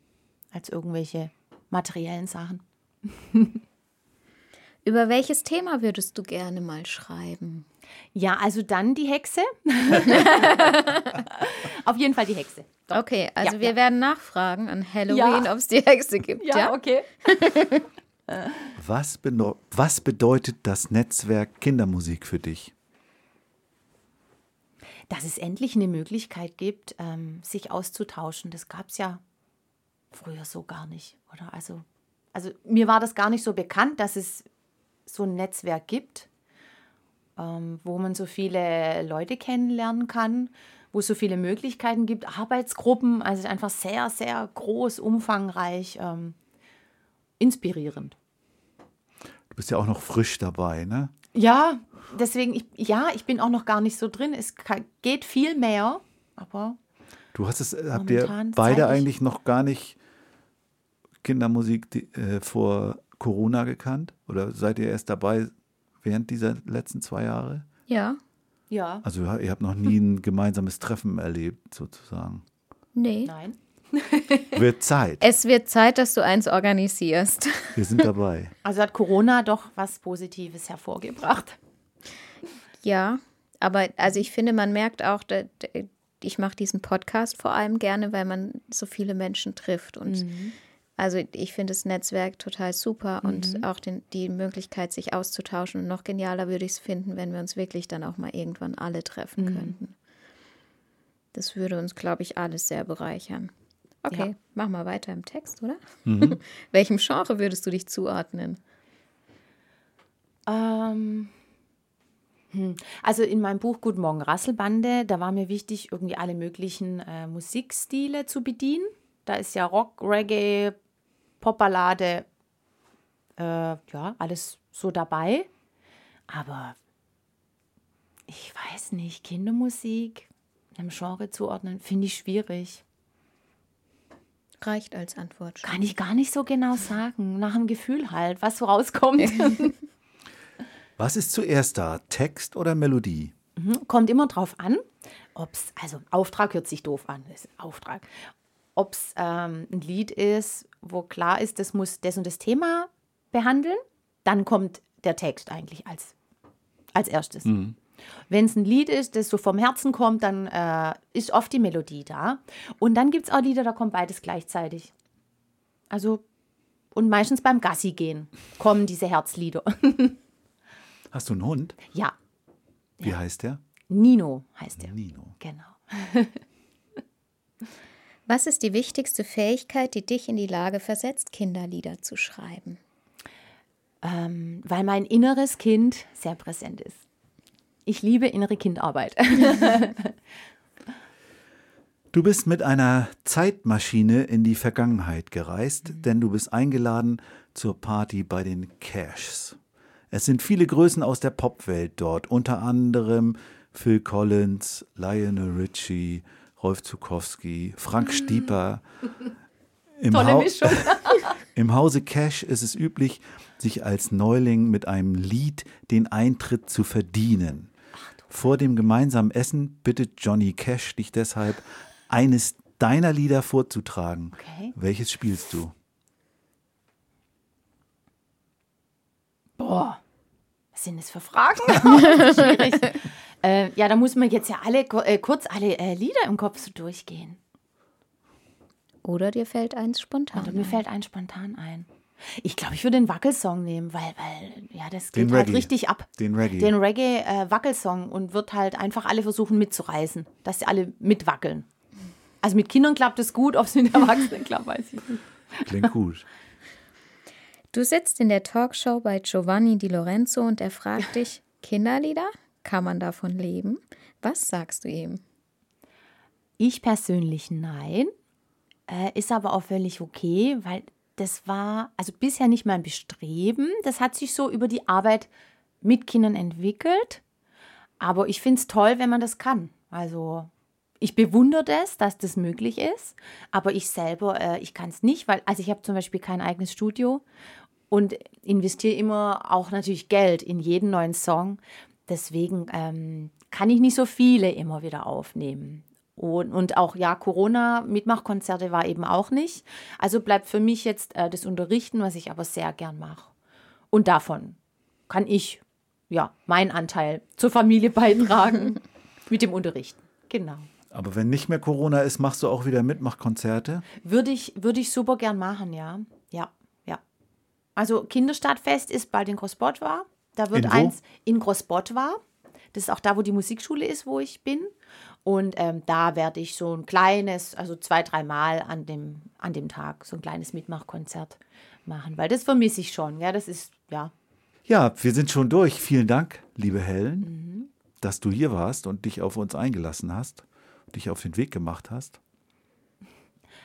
als irgendwelche materiellen Sachen. *laughs* Über welches Thema würdest du gerne mal schreiben? Ja, also dann die Hexe. *laughs* auf jeden Fall die Hexe. Okay, also Ja, wir ja. werden nachfragen an Halloween, ob es die Hexe gibt. Ja, okay. *laughs* Was, was bedeutet das Netzwerk Kindermusik für dich? dass es endlich eine Möglichkeit gibt, ähm, sich auszutauschen. Das gab es ja früher so gar nicht, oder? Also, also mir war das gar nicht so bekannt, dass es so ein Netzwerk gibt, wo man so viele Leute kennenlernen kann, wo es so viele Möglichkeiten gibt, Arbeitsgruppen, also einfach sehr, sehr groß, umfangreich, ähm, inspirierend. Du bist ja auch noch frisch dabei, ne? Ja, deswegen, ich, ja, ich bin auch noch gar nicht so drin. Es geht viel mehr, aber Du hast es, habt ihr beide eigentlich noch gar nicht Kindermusik die, äh, vor Corona gekannt? Oder seid ihr erst dabei während dieser letzten zwei Jahre? Ja, Ja. Also ihr habt noch nie ein gemeinsames Treffen erlebt, sozusagen. nee. Nein. *laughs* Wird Zeit. Es wird Zeit, dass du eins organisierst. *laughs* Wir sind dabei. Also hat Corona doch was Positives hervorgebracht. Ja, aber also ich finde, man merkt auch, da- da- ich mache diesen Podcast vor allem gerne, weil man so viele Menschen trifft. Und also ich finde das Netzwerk total super und auch den, die Möglichkeit, sich auszutauschen. Und noch genialer würde ich es finden, wenn wir uns wirklich dann auch mal irgendwann alle treffen könnten. Das würde uns, glaube ich, alles sehr bereichern. Okay, Ja. mach mal weiter im Text, oder? *laughs* Welchem Genre würdest du dich zuordnen? Ähm, hm. Also in meinem Buch Guten Morgen Rasselbande, da war mir wichtig, irgendwie alle möglichen äh, Musikstile zu bedienen. Da ist ja Rock, Reggae, Popballade, äh, ja, alles so dabei. Aber ich weiß nicht, Kindermusik einem Genre zuordnen, finde ich schwierig. Reicht als Antwort. schon. Kann ich gar nicht so genau sagen. Nach dem Gefühl halt, was so rauskommt. *laughs* Was ist zuerst da? Text oder Melodie? kommt immer drauf an, ob es, also Auftrag hört sich doof an, ist Auftrag. Ob es ähm, ein Lied ist, wo klar ist, das muss das und das Thema behandeln, dann kommt der Text eigentlich als, als erstes. Wenn es ein Lied ist, das so vom Herzen kommt, dann äh, ist oft die Melodie da. Und dann gibt es auch Lieder, da kommt beides gleichzeitig. Also, und meistens beim Gassi gehen kommen diese Herzlieder. *laughs* Hast du einen Hund? ja, Wie heißt der? Nino heißt der. Nino. Genau. *laughs* Was ist die wichtigste Fähigkeit, die dich in die Lage versetzt, Kinderlieder zu schreiben? Ähm, weil mein inneres Kind sehr präsent ist. Ich liebe innere Kindarbeit. *laughs* Du bist mit einer Zeitmaschine in die Vergangenheit gereist, denn du bist eingeladen zur Party bei den Cashs. Es sind viele Größen aus der Popwelt dort, unter anderem Phil Collins, Lionel Richie, Rolf Zukowski, Frank Stieper. *laughs* Im, Tolle Mischung. *laughs* Im Hause Cash ist es üblich, sich als Neuling mit einem Lied den Eintritt zu verdienen. Vor dem gemeinsamen Essen bittet Johnny Cash dich deshalb, eines deiner Lieder vorzutragen. Okay. Welches spielst du? Boah, was sind das für Fragen? *laughs* Schwierig. Äh, ja, da muss man jetzt ja alle äh, kurz alle äh, Lieder im Kopf so durchgehen. Oder dir fällt eins spontan. Und mir fällt ein spontan ein. Ich glaube, ich würde den Wackelsong nehmen, weil, weil ja, das Den geht halt Reggae. richtig ab. Den Reggae. Den Reggae-Wackelsong und wird halt einfach alle versuchen mitzureißen, dass sie alle mitwackeln. Also mit Kindern klappt es gut, ob es mit Erwachsenen klappt, weiß ich nicht. Klingt gut. Du sitzt in der Talkshow bei Giovanni Di Lorenzo und er fragt *laughs* dich, Kinderlieder? Kann man davon leben? Was sagst du ihm? Ich persönlich nein. Äh, ist aber auch völlig okay, weil das war also bisher nicht mein Bestreben. Das hat sich so über die Arbeit mit Kindern entwickelt. Aber ich finde es toll, wenn man das kann. Also ich bewundere das, dass das möglich ist. Aber ich selber, äh, ich kann es nicht, weil also ich habe zum Beispiel kein eigenes Studio und investiere immer auch natürlich Geld in jeden neuen Song. Deswegen ähm, kann ich nicht so viele immer wieder aufnehmen. Und, und auch, ja, Corona-Mitmachkonzerte war eben auch nicht. Also bleibt für mich jetzt äh, das Unterrichten, was ich aber sehr gern mache. Und davon kann ich, ja, meinen Anteil zur Familie *laughs* beitragen mit dem Unterrichten. Genau. Aber wenn nicht mehr Corona ist, machst du auch wieder Mitmachkonzerte? Würde ich, würde ich super gern machen, ja. Ja, ja. Also Kinderstadtfest ist bald in Großbottwar. Da wird In eins in Großbottwar. Das ist auch da, wo die Musikschule ist, wo ich bin. Und ähm, da werde ich so ein kleines, also zwei, dreimal an dem, an dem Tag so ein kleines Mitmachkonzert machen, weil das vermisse ich schon. Ja, das ist, ja. Ja, wir sind schon durch. Vielen Dank, liebe Helen, dass du hier warst und dich auf uns eingelassen hast, dich auf den Weg gemacht hast.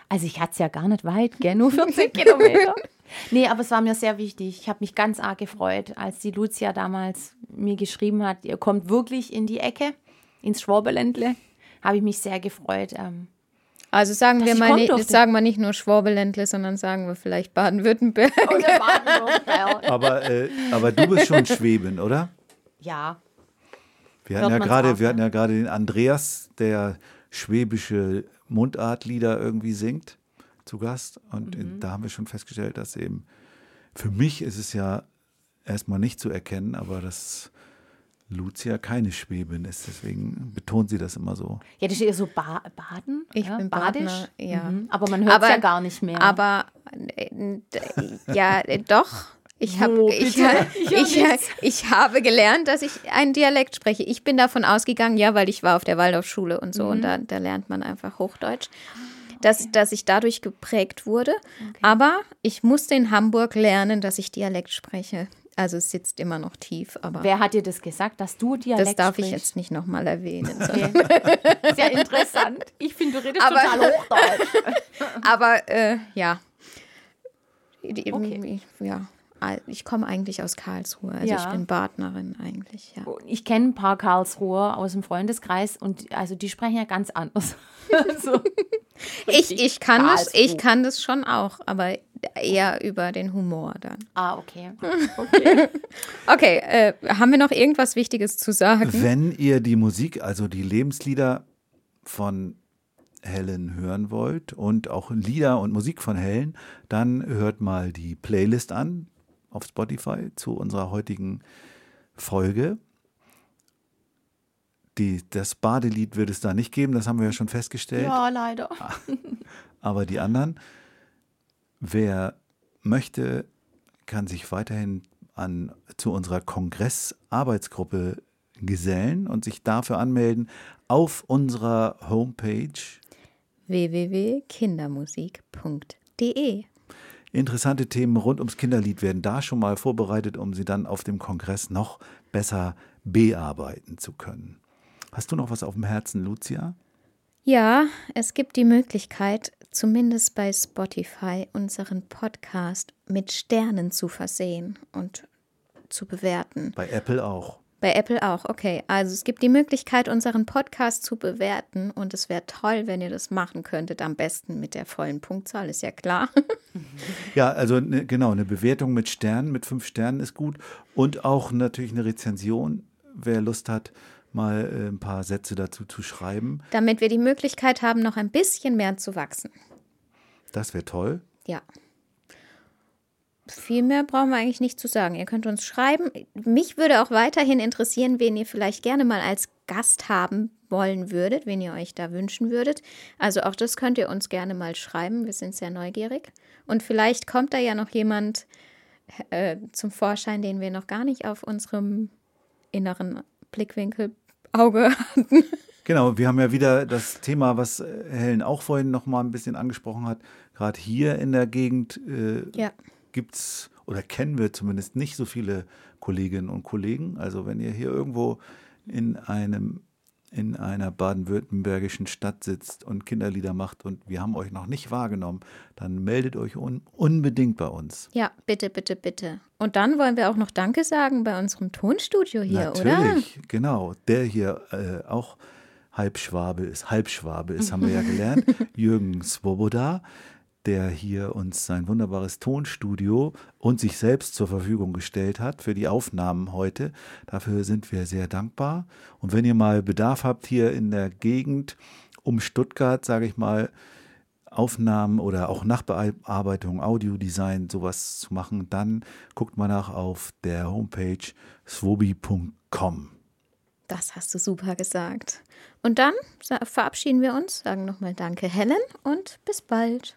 Also ich hatte es ja gar nicht weit, gell? nur 14 Kilometer. *laughs* Nee, aber es war mir sehr wichtig. Ich habe mich ganz arg gefreut, als die Lucia damals mir geschrieben hat, ihr kommt wirklich in die Ecke, ins Schwaberländle. Habe ich mich sehr gefreut. Ähm, Also sagen wir mal, nicht, sagen wir nicht nur Schwabeländle, sondern sagen wir vielleicht Baden-Württemberg. *laughs* Oder Baden-Württemberg. Aber, äh, aber du bist schon Schweben, oder? Ja, Wir hatten ja gerade, wir hatten ja gerade den Andreas, der schwäbische Mundartlieder irgendwie singt, zu Gast. Und Mhm. da haben wir schon festgestellt, dass eben für mich ist es ja erstmal nicht zu erkennen, aber dass Lucia keine Schwäbin ist. Deswegen betont sie das immer so. ja, das ist eher so ba Baden. Ich ja, bin badisch. Badner, ja. Mhm. Aber man hört es ja gar nicht mehr. Aber äh, ja, äh, doch. Ich, hab, Wo, ich, ich, ich, ich habe gelernt, dass ich einen Dialekt spreche. Ich bin davon ausgegangen, ja, weil ich war auf der Waldorfschule und so Mhm. und da, da lernt man einfach Hochdeutsch, dass, dass ich dadurch geprägt wurde. Aber ich musste in Hamburg lernen, dass ich Dialekt spreche. Also es sitzt immer noch tief, aber Wer hat dir das gesagt, dass du Dialekt das darf ich sprichst? jetzt nicht nochmal erwähnen. sondern- *laughs* Sehr interessant. Ich finde, du redest Aber- total Hochdeutsch. *laughs* Aber äh, ja. Okay. Ja. Ich komme eigentlich aus Karlsruhe. Also Ja. ich bin Partnerin eigentlich, ja. Ich kenne ein paar Karlsruher aus dem Freundeskreis und also die sprechen ja ganz anders. *laughs* so. Ich, ich, kann das, ich kann das schon auch, aber eher über den Humor dann. Ah, okay. *laughs* Okay, äh, haben wir noch irgendwas Wichtiges zu sagen? Wenn ihr die Musik, also die Lebenslieder von Helen hören wollt und auch Lieder und Musik von Helen, dann hört mal die Playlist an auf Spotify zu unserer heutigen Folge. Die, das Badelied wird es da nicht geben, das haben wir ja schon festgestellt. Ja, leider. Aber die anderen, wer möchte, kann sich weiterhin an, zu unserer Kongressarbeitsgruppe gesellen und sich dafür anmelden auf unserer Homepage. www.kindermusik.de Interessante Themen rund ums Kinderlied werden da schon mal vorbereitet, um sie dann auf dem Kongress noch besser bearbeiten zu können. Hast du noch was auf dem Herzen, Lucia? Ja, es gibt die Möglichkeit, zumindest bei Spotify unseren Podcast mit Sternen zu versehen und zu bewerten. Bei Apple auch. Bei Apple auch, okay. Also es gibt die Möglichkeit, unseren Podcast zu bewerten und es wäre toll, wenn ihr das machen könntet. Am besten mit der vollen Punktzahl, ist ja klar. *laughs* Ja, also ne, genau, eine Bewertung mit Sternen, mit fünf Sternen ist gut. Und auch natürlich eine Rezension, wer Lust hat, mal äh, ein paar Sätze dazu zu schreiben. Damit wir die Möglichkeit haben, noch ein bisschen mehr zu wachsen. Das wäre toll. Ja. Viel mehr brauchen wir eigentlich nicht zu sagen. Ihr könnt uns schreiben. Mich würde auch weiterhin interessieren, wen ihr vielleicht gerne mal als Gast haben wollen würdet, wen ihr euch da wünschen würdet. Also auch das könnt ihr uns gerne mal schreiben. Wir sind sehr neugierig. Und vielleicht kommt da ja noch jemand äh, zum Vorschein, den wir noch gar nicht auf unserem inneren Blickwinkel Auge *laughs* hatten. Genau, wir haben ja wieder das Thema, was äh, Helen auch vorhin noch mal ein bisschen angesprochen hat. Gerade hier in der Gegend äh, Ja. Gibt es oder kennen wir zumindest nicht so viele Kolleginnen und Kollegen. Also wenn ihr hier irgendwo in einem in einer baden-württembergischen Stadt sitzt und Kinderlieder macht und wir haben euch noch nicht wahrgenommen, dann meldet euch un unbedingt bei uns. Ja, bitte, bitte, bitte. Und dann wollen wir auch noch Danke sagen bei unserem Tonstudio hier, oder? Natürlich, genau. Der hier äh, auch Halbschwabe ist, Halbschwabe ist, haben wir ja gelernt. *laughs* Jürgen Swoboda, der hier uns sein wunderbares Tonstudio und sich selbst zur Verfügung gestellt hat für die Aufnahmen heute. Dafür sind wir sehr dankbar. Und wenn ihr mal Bedarf habt hier in der Gegend um Stuttgart, sage ich mal, Aufnahmen oder auch Nachbearbeitung, Audiodesign, sowas zu machen, dann guckt mal nach auf der Homepage swobi.com. Das hast du super gesagt. Und dann verabschieden wir uns, sagen nochmal Danke, Helen, und bis bald.